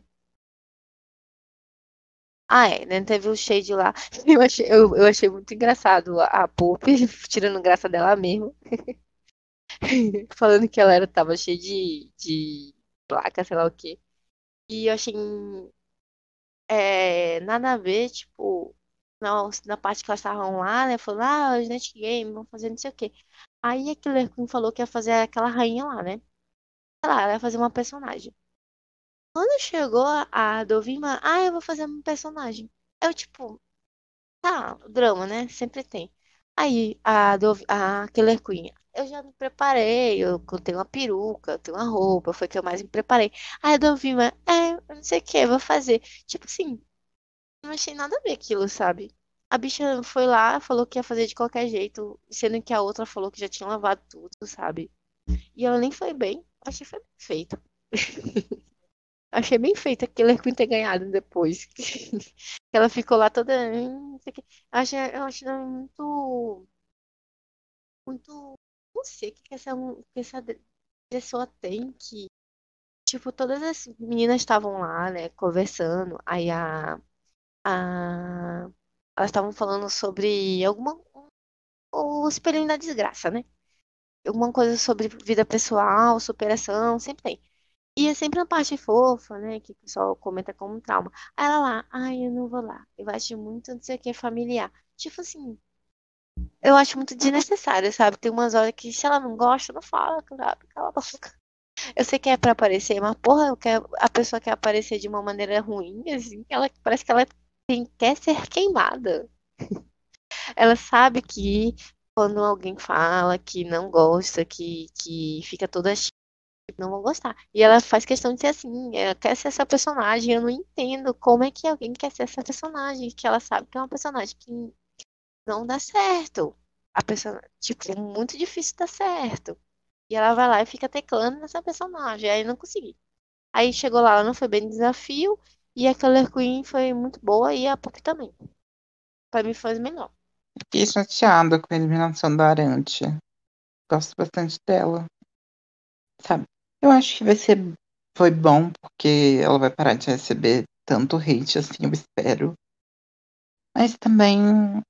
Speaker 1: Ah, é, né? Teve o Shade lá. Eu achei, eu, eu achei muito engraçado a, a Poop, tirando graça dela mesmo. Falando que ela era, tava cheia de, de placa, sei lá o quê. E eu achei é, nada a ver, tipo, na, na parte que elas estavam lá, né? Falando, ah, os Game, vão fazer não sei o quê. Aí a Killer Queen falou que ia fazer aquela rainha lá, né? Lá, ela ia fazer uma personagem. Quando chegou a Dovima, ah, eu vou fazer uma personagem. Eu, tipo, tá, drama, né? Sempre tem. Aí a, Dov a Killer Queen, eu já me preparei, eu tenho uma peruca, eu tenho uma roupa, foi que eu mais me preparei. Aí a Dovima, é, eu não sei o que, vou fazer. Tipo assim, não achei nada a ver aquilo, sabe? A bicha foi lá, falou que ia fazer de qualquer jeito, sendo que a outra falou que já tinha lavado tudo, sabe? E ela nem foi bem, achei foi bem feito. Achei bem feito a Killer Queen ter ganhado depois. Ela ficou lá toda. Eu achei, eu achei muito. Muito. Não sei o que essa, que essa pessoa tem que. Tipo, todas as meninas estavam lá, né, conversando. Aí a. a elas estavam falando sobre alguma. O espelhinho da desgraça, né? Alguma coisa sobre vida pessoal, superação, sempre tem. E é sempre uma parte fofa, né? Que o pessoal comenta como um trauma. Aí ela lá, ai, eu não vou lá. Eu acho muito, não sei o que, familiar. Tipo assim, eu acho muito desnecessário, sabe? Tem umas horas que se ela não gosta, não fala, sabe? Cala a boca. Eu sei que é pra aparecer, mas porra, quero, a pessoa quer aparecer de uma maneira ruim, assim, ela parece que ela tem, quer ser queimada. Ela sabe que quando alguém fala que não gosta, que, que fica toda não vão gostar. E ela faz questão de ser assim, ela quer ser essa personagem. Eu não entendo como é que alguém quer ser essa personagem, que ela sabe que é uma personagem que não dá certo. A pessoa, tipo, é muito difícil dar certo. E ela vai lá e fica teclando nessa personagem. Aí não consegui. Aí chegou lá, ela não foi bem no desafio. E a Killer Queen foi muito boa e a Pop também. Pra mim foi melhor.
Speaker 2: Fiquei chateada com a eliminação da Arante. Gosto bastante dela. Sabe? Eu acho que vai ser. Foi bom, porque ela vai parar de receber tanto hate assim, eu espero. Mas também.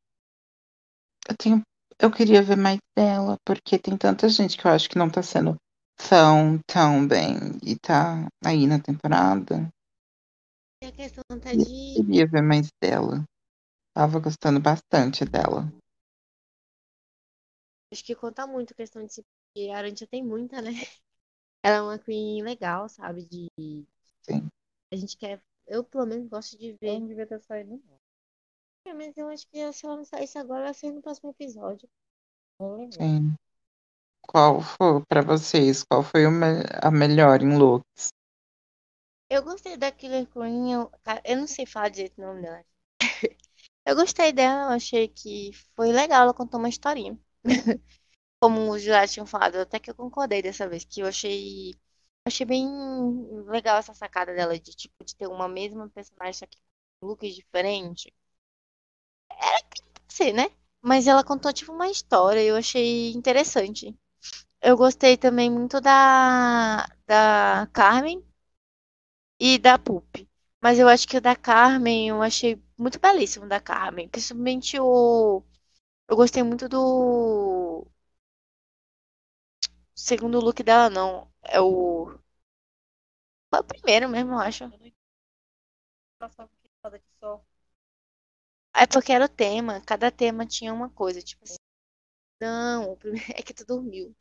Speaker 2: eu tenho. Eu queria ver mais dela, porque tem tanta gente que eu acho que não tá sendo tão, tão bem e tá aí na temporada.
Speaker 1: E a questão tá
Speaker 2: Eu
Speaker 1: de.
Speaker 2: queria ver mais dela. Tava gostando bastante dela.
Speaker 1: Acho que conta muito a questão de se. Porque a Arantia tem muita, né? Ela é uma queen legal, sabe? De.
Speaker 2: Sim.
Speaker 1: A gente quer. Eu, pelo menos, gosto de
Speaker 3: Eu
Speaker 1: ver.
Speaker 3: não devia ter saído, não.
Speaker 1: É, Mas eu acho que se ela não saísse agora, ela sair no próximo episódio.
Speaker 2: Sim. Qual foi, pra vocês, qual foi a melhor em looks?
Speaker 1: Eu gostei da Killer Queen. Eu, cara, eu não sei falar direito o nome dela. Eu gostei dela, achei que foi legal. Ela contou uma historinha. Como os jurados tinham falado, até que eu concordei dessa vez, que eu achei. Achei bem legal essa sacada dela de tipo de ter uma mesma personagem, só que com looks diferentes. Era que ser, né? Mas ela contou tipo uma história, eu achei interessante. Eu gostei também muito da da Carmen e da Pup. Mas eu acho que o da Carmen eu achei muito belíssimo da Carmen, principalmente o eu gostei muito do segundo look dela não, é o foi o primeiro mesmo, eu acho. É porque era o tema, cada tema tinha uma coisa, tipo assim. Não, o é que tu dormiu.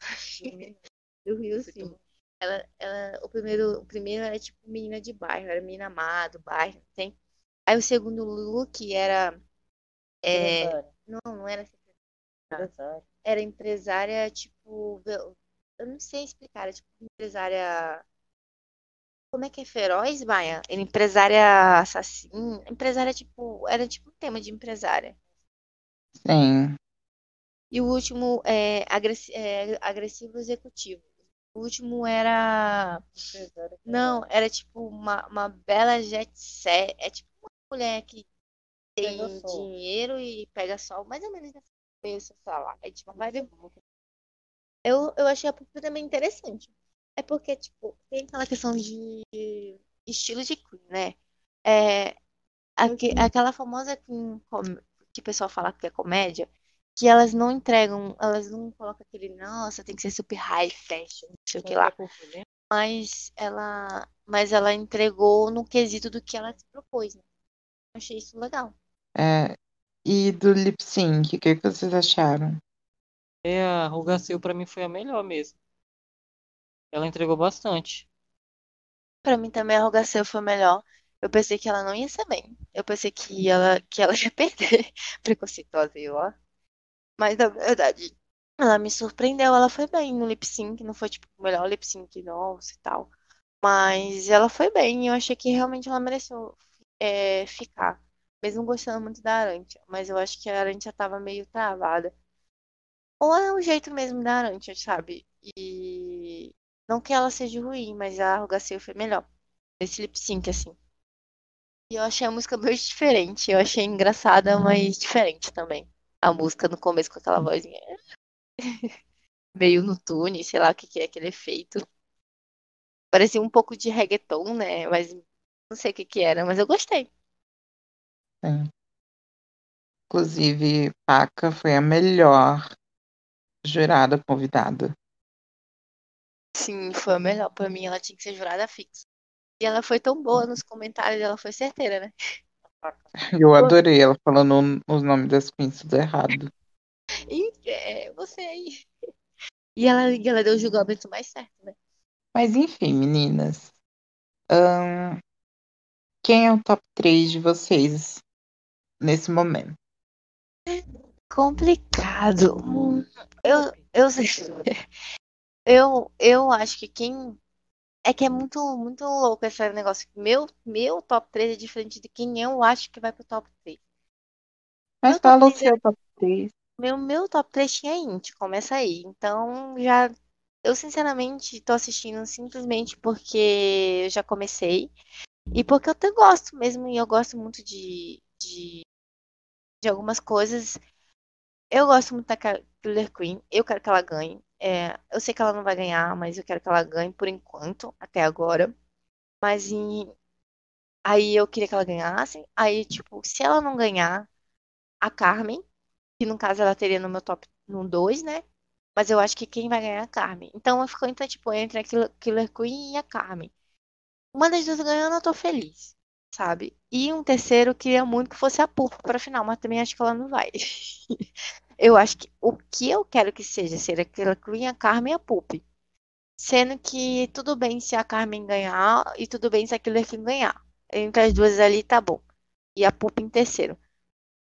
Speaker 1: Dormiu sim. Ela, ela, o primeiro, o primeiro era tipo menina de bairro, era menina amada, do bairro, tem. Aí o segundo look era é, não, não era
Speaker 3: Secretária.
Speaker 1: era empresária, tipo, eu eu não sei explicar, era tipo empresária. Como é que é feroz, Maia? Era empresária assassina. Empresária, tipo, era tipo um tema de empresária.
Speaker 2: Sim.
Speaker 1: E o último é, agressi- é, agressivo executivo. O último era. Não, era tipo uma, uma bela jet set. É tipo uma mulher que tem dinheiro e pega sol, mais ou menos nessa cabeça, sei lá. É tipo uma vibe Eu, eu achei a Pup também interessante. É porque, tipo, tem aquela questão de estilo de Queen, né? É, aque- aquela famosa Queen que o pessoal fala que é comédia, que elas não entregam, elas não colocam aquele, nossa, tem que ser super high fashion, não sei o que lá. Mas ela, mas ela entregou no quesito do que ela se propôs, né? Eu achei isso legal.
Speaker 2: É, e do lip sync, o que que vocês acharam?
Speaker 3: É, a Rugacil pra mim foi a melhor mesmo. Ela entregou bastante.
Speaker 1: Pra mim também a Rogacel foi melhor. Eu pensei que ela não ia ser bem. Eu pensei que ela, que ela ia perder. Preconceituosa eu, ó. Mas na verdade, ela me surpreendeu. Ela foi bem no lip sync. Não foi tipo o melhor lip sync, nossa e tal. Mas ela foi bem. Eu achei que realmente ela mereceu é, ficar. Mesmo gostando muito da Arantia. Mas eu acho que a Arantia tava meio travada. Ou é o jeito mesmo da Arantia, sabe? E não que ela seja ruim, mas a Rogacel foi melhor. Nesse lip sync, assim. E eu achei a música meio diferente. Eu achei engraçada, mas diferente também. A música no começo com aquela vozinha. meio no tune, sei lá o que que é aquele efeito. Parecia um pouco de reggaeton, né? Mas não sei o que que era, mas eu gostei.
Speaker 2: Sim. Inclusive, Paca foi a melhor jurada convidada.
Speaker 1: Sim, foi a melhor. Pra mim, ela tinha que ser jurada fixa. E ela foi tão boa nos comentários, ela foi certeira, né?
Speaker 2: Eu adorei ela falando os nomes das queens tudo errado.
Speaker 1: E é, você aí. E ela, ela deu o julgamento mais certo, né?
Speaker 2: Mas enfim, meninas. Quem é o top 3 de vocês nesse momento?
Speaker 1: Complicado. Eu, eu, sei- eu, eu acho que quem. É que é muito, muito louco esse negócio. Meu, meu top 3 é diferente de quem eu acho que vai pro top 3.
Speaker 2: Mas
Speaker 1: Meu
Speaker 2: fala o
Speaker 1: 3 é
Speaker 2: seu top 3.
Speaker 1: Meu, meu top 3 tinha Int, começa aí. Então, já. Eu, sinceramente, tô assistindo simplesmente porque eu já comecei. E porque eu te gosto mesmo. E eu gosto muito de, de, de algumas coisas. Eu gosto muito da Killer Queen. Eu quero que ela ganhe. É, eu sei que ela não vai ganhar, mas eu quero que ela ganhe por enquanto, até agora. Mas aí eu queria que ela ganhasse. Aí, tipo, se ela não ganhar, a Carmen. que no caso ela teria no meu top no 2, né? Mas eu acho que quem vai ganhar é a Carmen. Então ficou então, tipo, entre a Killer Queen e a Carmen. Uma das duas ganhando, eu tô feliz, sabe? E um terceiro, eu queria muito que fosse a Purple pra final, mas também acho que ela não vai. eu acho que o que eu quero que seja, ser a Killer Queen, a Carmen e a Pulp. Sendo que tudo bem se a Carmen ganhar e tudo bem se a Killer Queen ganhar. Entre as duas ali tá bom. E a Pulp em terceiro.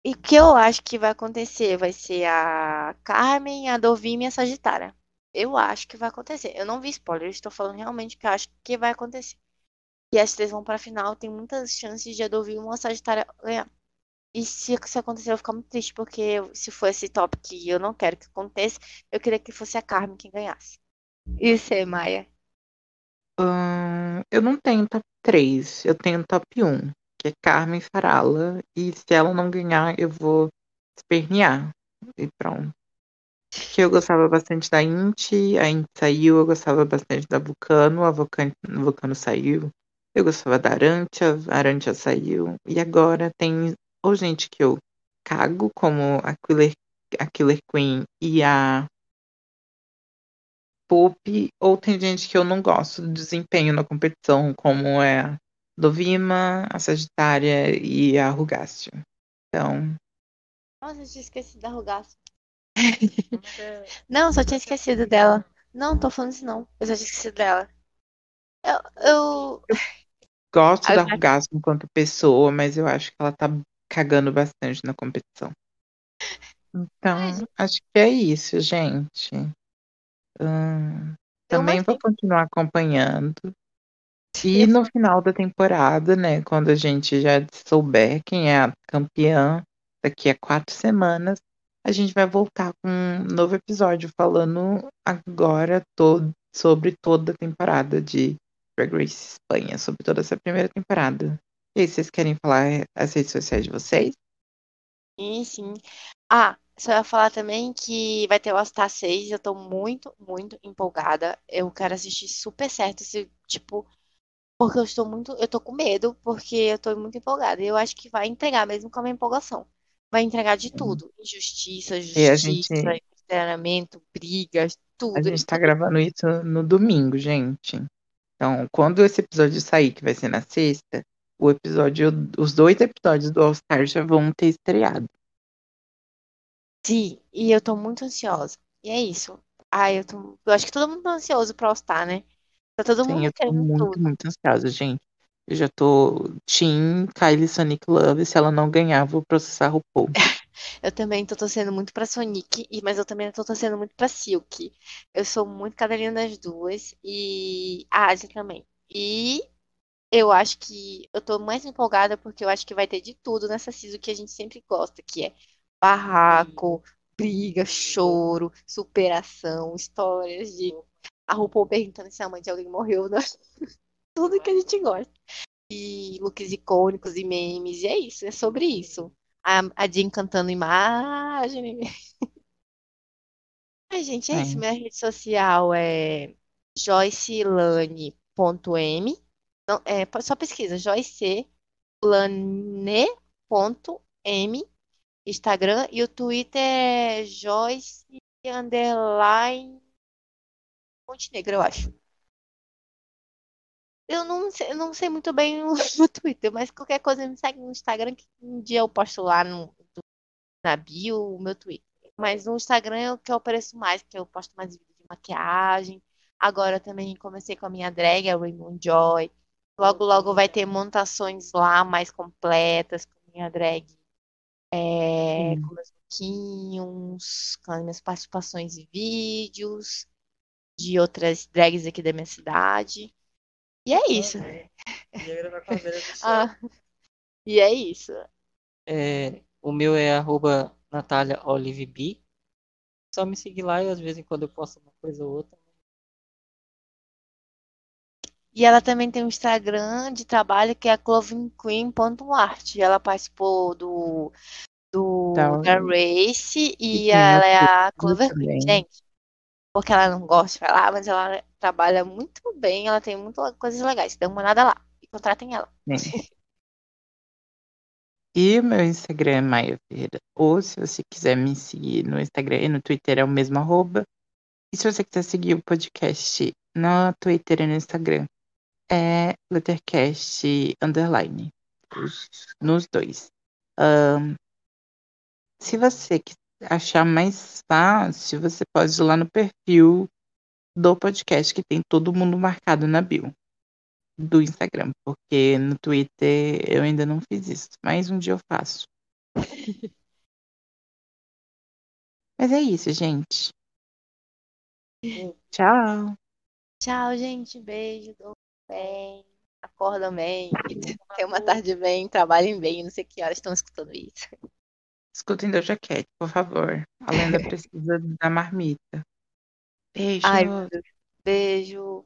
Speaker 1: E o que eu acho que vai acontecer vai ser a Carmen, a Dovime e a Sagitária. Eu acho que vai acontecer. Eu não vi spoiler, estou falando realmente que eu acho que vai acontecer. E as três vão para a final, tem muitas chances de a Dovime ou a Sagitária ganhar. E se isso acontecer, eu vou ficar muito triste, porque se for esse top que eu não quero que aconteça, eu queria que fosse a Carmen quem ganhasse. E você, Maia?
Speaker 2: Hum, eu não tenho top 3, eu tenho top 1 que é Carmen Farala. E se ela não ganhar, eu vou espernear. E pronto. Que eu gostava bastante da Inti, a Inti saiu, eu gostava bastante da Vulcano, a Vulcano, a Vulcano saiu. Eu gostava da Arantia, a Arantia saiu. E agora tem ou gente que eu cago, como a Killer, a Killer Queen e a Pop, ou tem gente que eu não gosto do desempenho na competição, como é Dovima, a Sagitária e a Rugácio. Então.
Speaker 1: Nossa, eu tinha esquecido da Rugácio. não, só tinha esquecido dela. Não, tô falando isso não. Eu só tinha esquecido dela. Eu. eu... eu
Speaker 2: gosto da Rugácio enquanto pessoa, mas eu acho que ela tá cagando bastante na competição. Então, Ai, acho que é isso, gente. Hum, também vou continuar acompanhando. E no final da temporada, né, quando a gente já souber quem é a campeã, daqui a quatro semanas, a gente vai voltar com um novo episódio falando agora todo, sobre toda a temporada de Drag Race Espanha, sobre toda essa primeira temporada. E aí, vocês querem falar as redes sociais de vocês?
Speaker 1: Sim, sim. Ah, só ia falar também que vai ter o All-Star 6, eu tô muito, muito empolgada. Eu quero assistir super certo esse, tipo, porque eu estou muito, eu tô com medo, porque eu tô muito empolgada. E eu acho que vai entregar mesmo com a minha empolgação. Vai entregar de tudo. Injustiça, justiça, gente... brigas, tudo.
Speaker 2: A gente tá gravando isso no domingo, gente. Então, quando esse episódio sair, que vai ser na sexta, o episódio, os dois episódios do All Star já vão ter estreado.
Speaker 1: Sim, e eu tô muito ansiosa. E é isso. Ai, eu tô. Eu acho que todo mundo tá ansioso pro All Star, né? Tá todo
Speaker 2: Sim,
Speaker 1: mundo
Speaker 2: eu tô
Speaker 1: querendo
Speaker 2: muito,
Speaker 1: tudo.
Speaker 2: muito ansiosa, gente. Eu já tô Team Kylie Sonic Love. Se ela não ganhar, vou processar o RuPaul.
Speaker 1: Eu também tô torcendo muito pra Sonic, mas eu também tô torcendo muito pra Silk. Eu sou muito cadelinha das duas. E a Asia também. E eu acho que eu tô mais empolgada porque eu acho que vai ter de tudo nessa season que a gente sempre gosta, que é barraco, briga, choro, superação, histórias de a RuPaul perguntando se a mãe de alguém morreu, né? Tudo que a gente gosta. E looks icônicos e memes, e é isso, é sobre isso. A, a Jean cantando imagem. Ai, gente, é, é, isso. Minha rede social é joycelane.m. Não, é, só pesquisa, joycelane.m. Instagram e o Twitter é Joyce underline Montenegro, eu acho. Eu não sei, eu não sei muito bem o, Twitter, mas qualquer coisa me segue no Instagram que um dia eu posto lá no, na bio o meu Twitter. Mas no Instagram é o que eu apareço mais, porque eu posto mais vídeos de maquiagem. Agora eu também comecei com a minha drag, a Rainbow Joy. Logo, logo vai ter montações lá mais completas com a minha drag. É, com meus lookinhos, com as minhas participações em vídeos de outras drags aqui da minha cidade. E é isso. ah, e é isso.
Speaker 3: É, o meu é arroba Natália Só me seguir lá e às vezes quando eu posto uma coisa ou outra.
Speaker 1: E ela também tem um Instagram de trabalho que é clothingqueen.art. Ela participou do, do da Race e, e ela é a Clover Queen. Gente, porque ela não gosta de falar, mas ela trabalha muito bem, ela tem muitas coisas legais. Dê uma olhada lá e contratem ela.
Speaker 2: E o meu Instagram é Maia Ferreira. Ou se você quiser me seguir no Instagram e no Twitter é o mesmo arroba. E se você quiser seguir o podcast no Twitter e no Instagram, é Lettercast Underline. Nos dois. Um, se você achar mais fácil, você pode ir lá no perfil do podcast que tem todo mundo marcado na bio do Instagram, porque no Twitter eu ainda não fiz isso, mas um dia eu faço. mas é isso, gente. Tchau.
Speaker 1: Tchau, gente. Beijo. Bem. Acordam bem. Tenham uma tarde bem. Trabalhem bem. Não sei que horas estão escutando isso.
Speaker 2: Escutem Doja Cat, por favor. A lenda precisa da marmita. Beijo.
Speaker 1: Ai. Beijo.